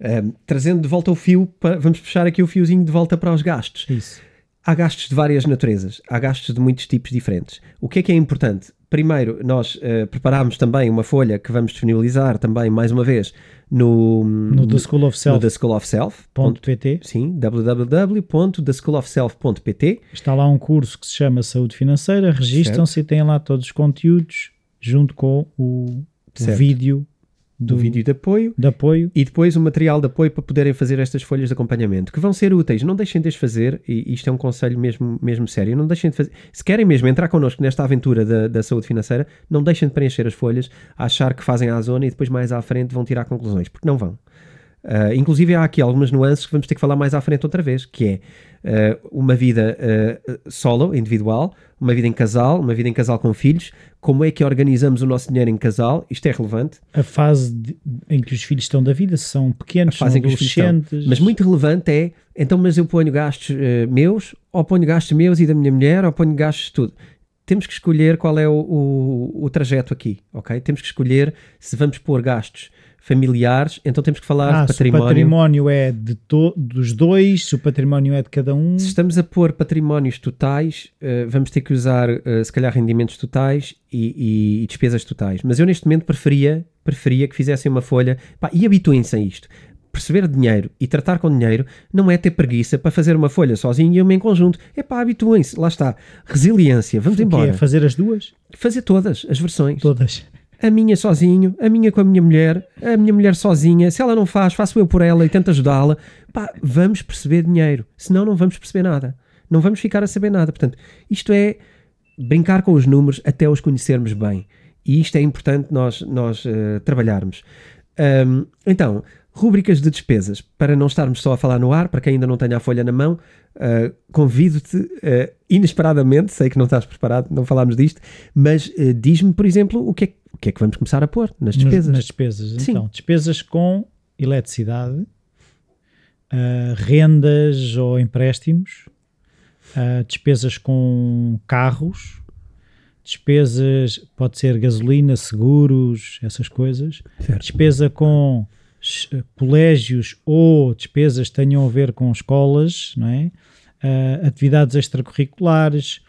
Speaker 1: Um, trazendo de volta o fio, para, vamos puxar aqui o fiozinho de volta para os gastos.
Speaker 2: Isso.
Speaker 1: Há gastos de várias naturezas, há gastos de muitos tipos diferentes. O que é que é importante? Primeiro, nós uh, preparámos também uma folha que vamos disponibilizar também, mais uma vez, no,
Speaker 2: no The School of Self.
Speaker 1: No The School of Self.
Speaker 2: .pt.
Speaker 1: Sim, www.theschoolofself.pt.
Speaker 2: Está lá um curso que se chama Saúde Financeira, registram-se e têm lá todos os conteúdos junto com o, o vídeo
Speaker 1: do vídeo de apoio,
Speaker 2: de apoio
Speaker 1: e depois o material de apoio para poderem fazer estas folhas de acompanhamento, que vão ser úteis. Não deixem de as fazer, e isto é um conselho mesmo, mesmo sério, não deixem de fazer. Se querem mesmo entrar connosco nesta aventura da, da saúde financeira, não deixem de preencher as folhas, achar que fazem a zona e depois mais à frente vão tirar conclusões, porque não vão. Uh, inclusive há aqui algumas nuances que vamos ter que falar mais à frente outra vez, que é uh, uma vida uh, solo, individual, uma vida em casal, uma vida em casal com filhos, como é que organizamos o nosso dinheiro em casal, isto é relevante.
Speaker 2: A fase de, em que os filhos estão da vida são pequenos, são adolescentes.
Speaker 1: Mas muito relevante é, então mas eu ponho gastos meus, ou ponho gastos meus e da minha mulher, ou ponho gastos de tudo temos que escolher qual é o, o, o, trajeto aqui, ok? Temos que escolher se vamos pôr gastos familiares, então temos que falar
Speaker 2: ah,
Speaker 1: de património.
Speaker 2: Se o património é de to, dos dois, se o património é de cada um.
Speaker 1: Se estamos a pôr patrimónios totais, uh, vamos ter que usar, uh, se calhar, rendimentos totais e, e, e, despesas totais. Mas eu, neste momento, preferia, preferia que fizessem uma folha pá, e habituem-se a isto. Perceber dinheiro e tratar com dinheiro não é ter preguiça para fazer uma folha sozinho e uma em conjunto. É pá, habituem-se. Lá está. Resiliência. Vamos embora.
Speaker 2: Fazer as duas?
Speaker 1: Fazer todas as versões.
Speaker 2: Todas
Speaker 1: a minha sozinho, a minha com a minha mulher, a minha mulher sozinha. Se ela não faz, faço eu por ela e tento ajudá-la. Pá, vamos perceber dinheiro. Senão não vamos perceber nada. Não vamos ficar a saber nada. Portanto, isto é brincar com os números até os conhecermos bem. E isto é importante nós, nós uh, trabalharmos. Um, então, rúbricas de despesas. Para não estarmos só a falar no ar, para quem ainda não tenha a folha na mão, uh, convido-te uh, inesperadamente, sei que não estás preparado, não falámos disto, mas diz-me, por exemplo, o que é o que é que vamos começar a pôr nas despesas?
Speaker 2: Nas, despesas, Sim. então. Despesas com eletricidade, uh, rendas ou empréstimos, uh, despesas com carros, despesas, pode ser gasolina, seguros, essas coisas. Certo. Despesa com colégios ou despesas que tenham a ver com escolas, não é? Uh, atividades extracurriculares,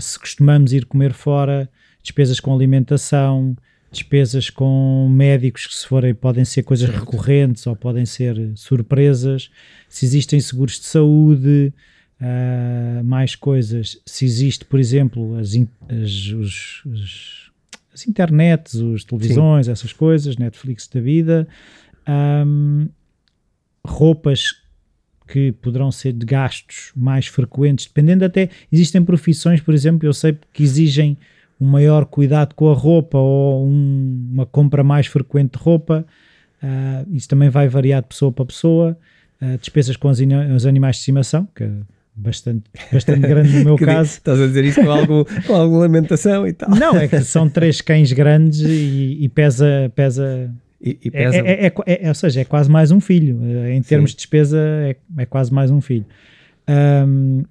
Speaker 2: se costumamos ir comer fora, despesas com alimentação, despesas com médicos que se forem podem ser coisas certo. recorrentes ou podem ser surpresas, se existem seguros de saúde, uh, mais coisas, se existe, por exemplo, as, as, os, as internets, as televisões, Sim. essas coisas, Netflix da vida, um, roupas que poderão ser de gastos mais frequentes, dependendo até, existem profissões, por exemplo, eu sei que exigem um maior cuidado com a roupa ou um, uma compra mais frequente de roupa, uh, isso também vai variar de pessoa para pessoa, uh, despesas com os animais de estimação, que é bastante, bastante grande no (laughs) meu caso.
Speaker 1: Estás a dizer isso com, algo, com alguma lamentação e tal.
Speaker 2: Não, é que são três cães grandes e, e pesa, pesa
Speaker 1: e, e pesa...
Speaker 2: é, é, é, é, ou seja, é quase mais um filho. Em termos Sim. de despesa, é, é quase mais um filho. Um,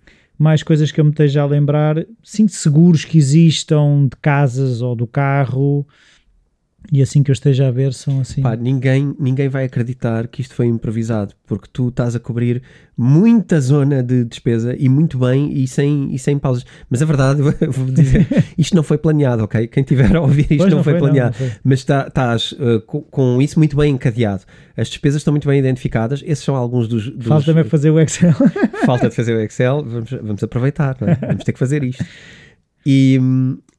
Speaker 2: mais coisas que eu me esteja a lembrar, sim, seguros que existam de casas ou do carro, e assim que eu esteja a ver, são assim.
Speaker 1: Pá, ninguém, ninguém vai acreditar que isto foi improvisado, porque tu estás a cobrir muita zona de despesa e muito bem e sem, e sem pausas. Mas a verdade, (laughs) vou dizer, (laughs) isto não foi planeado, ok? Quem tiver a ouvir isto não, não, foi, foi planeado. Não, não foi. Mas está, estás uh, com, com, isso muito bem encadeado. As despesas estão muito bem identificadas. Esses são alguns dos. dos
Speaker 2: Falta também fazer o Excel.
Speaker 1: Falta de fazer o Excel. Vamos, vamos aproveitar, é? (laughs) vamos ter que fazer isto. E,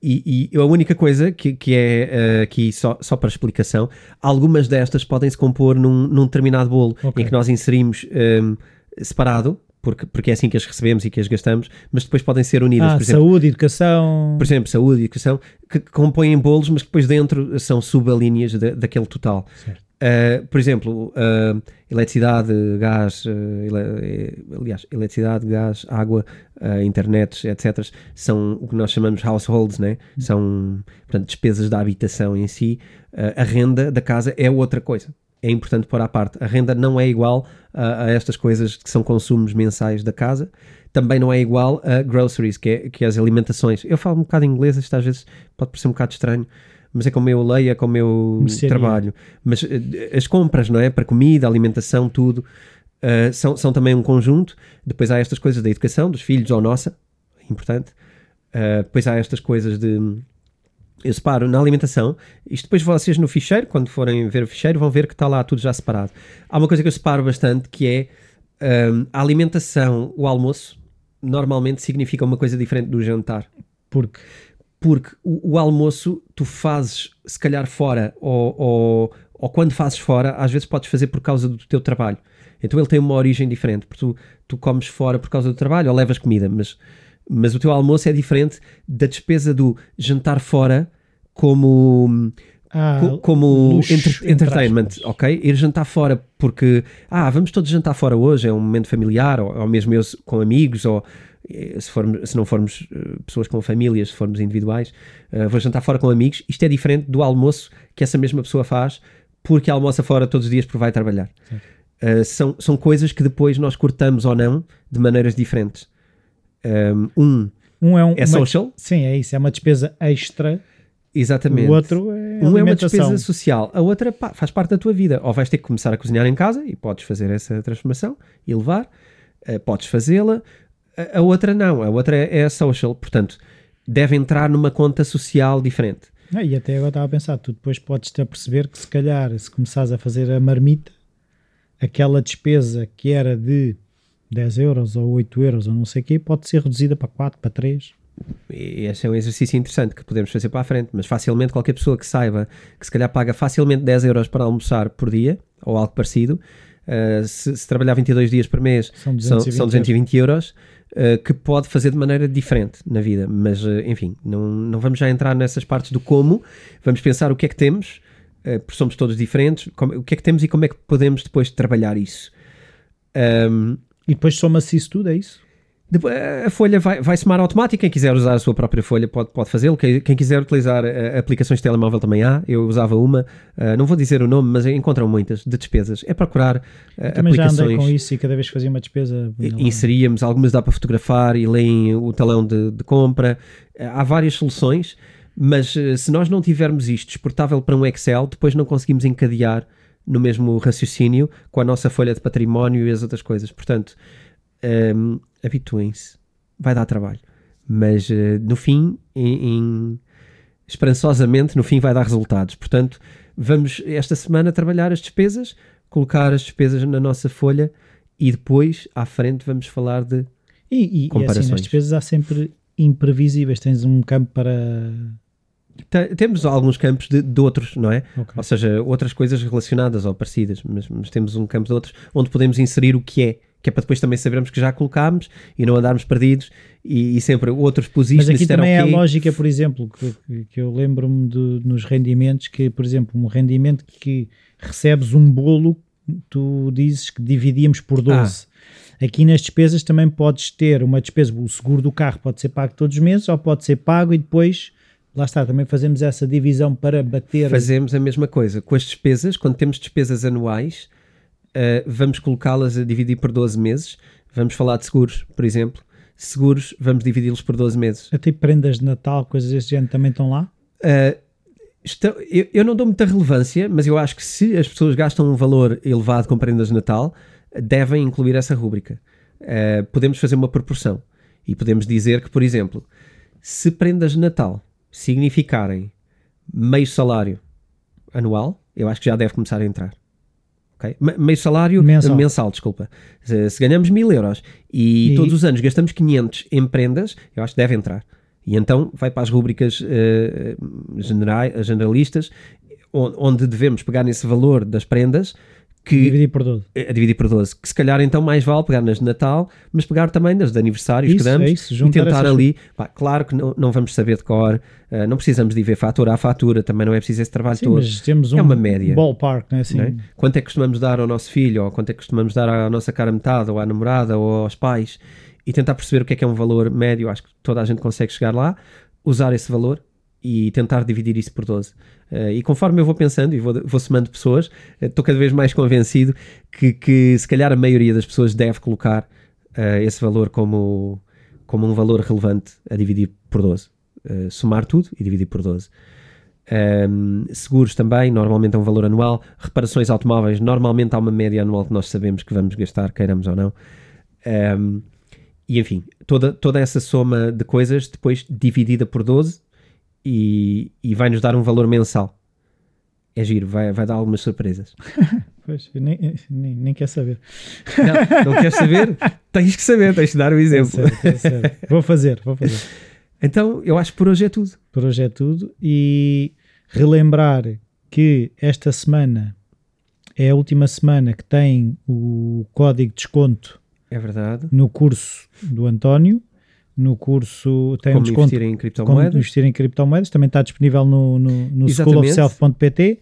Speaker 1: e, e, a única coisa que, que é uh, aqui só, só para explicação, algumas destas podem se compor num, num determinado bolo okay. em que nós inserimos um, ehm, separado, porque, porque é assim que as recebemos e que as gastamos, mas depois podem ser unidas.
Speaker 2: Ah,
Speaker 1: por exemplo,
Speaker 2: saúde, educação.
Speaker 1: Por exemplo, saúde e educação, que, que compõem bolos, mas que depois dentro são subalíneas de, daquele total. Uh, por exemplo, uh, eletricidade, gás, ele, aliás, eletricidade, gás, água, internet, etc., são o que nós chamamos households, né? são portanto, despesas da habitação em si. a renda da casa é outra coisa. É importante pôr à parte. A renda não é igual a, a estas coisas que são consumos mensais da casa também não é igual a groceries, que é, que é as alimentações. Eu falo um bocado em inglês, isto às vezes pode parecer um bocado estranho, mas é como eu leio, é como eu trabalho. Mas uh, as compras, não é? Para comida, alimentação, tudo, uh, são, são também um conjunto. Depois há estas coisas da educação, dos filhos ou nossa, importante. Uh, depois há estas coisas de. Eu separo na alimentação, isto depois vocês no ficheiro, quando forem ver o ficheiro, vão ver que está lá tudo já separado. Há uma coisa que eu separo bastante que é a alimentação, o almoço, normalmente significa uma coisa diferente do jantar.
Speaker 2: Porque?
Speaker 1: porque o, o, almoço tu fazes se calhar fora ou, ou, ou, quando fazes fora, às vezes podes fazer por causa do teu trabalho. Então ele tem uma origem diferente, porque tu, tu comes fora por causa do trabalho ou levas comida, mas, mas o teu almoço é diferente da despesa do jantar fora como. Ah, co como luxo, enter entertainment, ok? Ir jantar fora porque, ah, vamos todos jantar fora hoje, é um momento familiar, ou, ou mesmo eu com amigos, ou eh, se, formos, se não formos uh, pessoas com famílias, se formos individuais, uh, vou jantar fora com amigos. Isto é diferente do almoço que essa mesma pessoa faz porque almoça fora todos os dias porque vai trabalhar. Uh, são, são coisas que depois nós cortamos ou não de maneiras diferentes. Um,
Speaker 2: um é, um,
Speaker 1: é social.
Speaker 2: sim, é isso. É uma despesa extra.
Speaker 1: Exatamente.
Speaker 2: O outro é
Speaker 1: Um é uma despesa social. A outra pá, faz parte da tua vida. Ou vais ter que começar a cozinhar em casa e podes fazer essa transformação e levar. podes fazê-la a, outra não, a outra é, é a social, portanto, deve entrar numa conta social diferente.
Speaker 2: Ah, e até agora estava a pensar, tu depois podes-te a perceber que se calhar, se começares a fazer a marmita, aquela despesa que era de 10 euros ou 8 euros ou não sei o quê, pode ser reduzida para 4, para 3.
Speaker 1: E esse é um exercício interessante que podemos fazer para a frente, mas facilmente qualquer pessoa que saiba que se calhar paga facilmente 10 euros para almoçar por dia, ou algo parecido, uh, se, se, trabalhar 22 dias por mês são 220, são, são 220 euros, uh, que pode fazer de maneira diferente na vida. Mas, uh, enfim, não, não vamos já entrar nessas partes do como, vamos pensar o que é que temos, porque somos todos diferentes, como, o que é que temos e como é que podemos depois trabalhar isso.
Speaker 2: Um, e depois soma-se isso tudo, é isso?
Speaker 1: A folha vai, vai somar automático. Quem quiser usar a sua própria folha pode, pode fazê-lo. Quem, quem, quiser utilizar uh, aplicações de telemóvel também há. Eu usava uma, uh, não vou dizer o nome, mas encontram muitas de despesas. É procurar uh,
Speaker 2: também aplicações. já andei com isso e cada vez que fazia uma despesa.
Speaker 1: Inseríamos, algumas dá para fotografar e leem o talão de, de compra. há várias soluções, mas se nós não tivermos isto exportável para um Excel, depois não conseguimos encadear no mesmo raciocínio com a nossa folha de património e as outras coisas. Portanto. Um, habituem-se. Vai dar trabalho. Mas uh, no fim, em, em, esperançosamente, no fim vai dar resultados. Portanto, vamos esta semana trabalhar as despesas, colocar as despesas na nossa folha e depois, à frente, vamos falar de
Speaker 2: e, e, comparações. E assim, nas despesas há sempre imprevisíveis. Tens um campo para
Speaker 1: Temos alguns campos de, de outros, não é?
Speaker 2: Okay.
Speaker 1: Ou seja, outras coisas relacionadas ou parecidas, mas, mas, temos um campo de outros onde podemos inserir o que é, que é para depois também sabermos que já colocámos e não andarmos perdidos e, e sempre outros positions.
Speaker 2: Mas aqui também é a lógica, por exemplo, que, que eu lembro-me nos rendimentos, que, por exemplo, um rendimento que recebes um bolo, tu dizes que dividíamos por 12. Ah. Aqui nas despesas também podes ter uma despesa, o seguro do carro pode ser pago todos os meses ou pode ser pago e depois lá está, também fazemos essa divisão para bater.
Speaker 1: Fazemos a mesma coisa. Com as despesas, quando temos despesas anuais, uh, vamos colocá-las a dividir por 12 meses. Vamos falar de seguros, por exemplo. Seguros, vamos dividi-los por 12 meses.
Speaker 2: Até prendas de Natal, coisas desse género também estão lá?
Speaker 1: Uh, estão, eu, eu, não dou muita relevância, mas eu acho que se as pessoas gastam um valor elevado com prendas de Natal, devem incluir essa rúbrica. Uh, podemos fazer uma proporção e podemos dizer que, por exemplo, se prendas de Natal significarem meio salário anual, eu acho que já deve começar a entrar. Okay? Meio salário mensal, mensal desculpa. Se, se, ganhamos mil euros e, e, todos os anos gastamos 500 em prendas, eu acho que deve entrar. E então vai para as rubricas uh, generalistas, onde devemos pegar nesse valor das prendas que
Speaker 2: dividir por 12.
Speaker 1: A dividir por 12. Que se calhar então mais vale pegar nas de Natal, mas pegar também nas de aniversários
Speaker 2: isso,
Speaker 1: que damos
Speaker 2: é isso,
Speaker 1: e tentar ali. Pá, claro que não, não vamos saber de cor, uh, não precisamos de ver fatura a fatura, também não é preciso esse trabalho
Speaker 2: Sim,
Speaker 1: todo.
Speaker 2: Mas temos
Speaker 1: é
Speaker 2: um
Speaker 1: uma média.
Speaker 2: ballpark, não é assim? É?
Speaker 1: Quanto é que costumamos dar ao nosso filho, ou quanto é que costumamos dar à nossa cara metade, ou à namorada, ou aos pais, e tentar perceber o que é que é um valor médio. Acho que toda a gente consegue chegar lá, usar esse valor e tentar dividir isso por 12. Uh, e conforme eu vou pensando e vou, vou somando pessoas, eh, estou uh, cada vez mais convencido que, que se calhar a maioria das pessoas deve colocar uh, esse valor como, como um valor relevante a dividir por 12. somar tudo e dividir por 12. Um, seguros também, normalmente é um valor anual. Reparações automóveis, normalmente há uma média anual que nós sabemos que vamos gastar, queiramos ou não. Um, e enfim, toda, toda essa soma de coisas depois dividida por 12 e, e vai nos dar um valor mensal. É giro, vai, vai dar algumas surpresas. (laughs)
Speaker 2: pois, nem, nem, nem quer saber.
Speaker 1: Não, não quer saber? (laughs) tens que saber, tens que dar o exemplo.
Speaker 2: É sério, é vou fazer, vou fazer.
Speaker 1: Então, eu acho que por hoje é tudo.
Speaker 2: Por hoje é tudo. E relembrar que esta semana é a última semana que tem o código de desconto
Speaker 1: é verdade.
Speaker 2: no curso do António no curso tem
Speaker 1: como
Speaker 2: um desconto
Speaker 1: investir em criptomoedas.
Speaker 2: Como investir em criptomoedas, também está disponível no, no, no schoolofself.pt.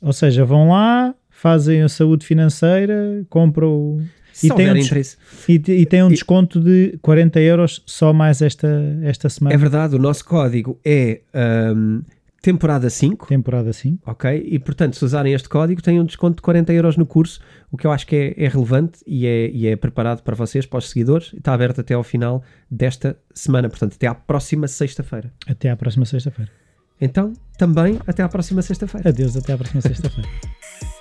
Speaker 2: Ou seja, vão lá, fazem a saúde financeira, compram
Speaker 1: e tem, um, e,
Speaker 2: e tem um desconto de 40 euros só mais esta, esta semana.
Speaker 1: É verdade, o nosso código é um, temporada 5.
Speaker 2: Temporada 5.
Speaker 1: Ok? E portanto, se usarem este código, têm um desconto de 40 euros no curso, o que eu acho que é, é relevante e é, e é, preparado para vocês, para os seguidores. Está aberto até ao final desta semana, portanto, até à próxima sexta-feira.
Speaker 2: Até à próxima sexta-feira.
Speaker 1: Então, também até à próxima sexta-feira.
Speaker 2: Adeus, até à próxima sexta-feira. (laughs)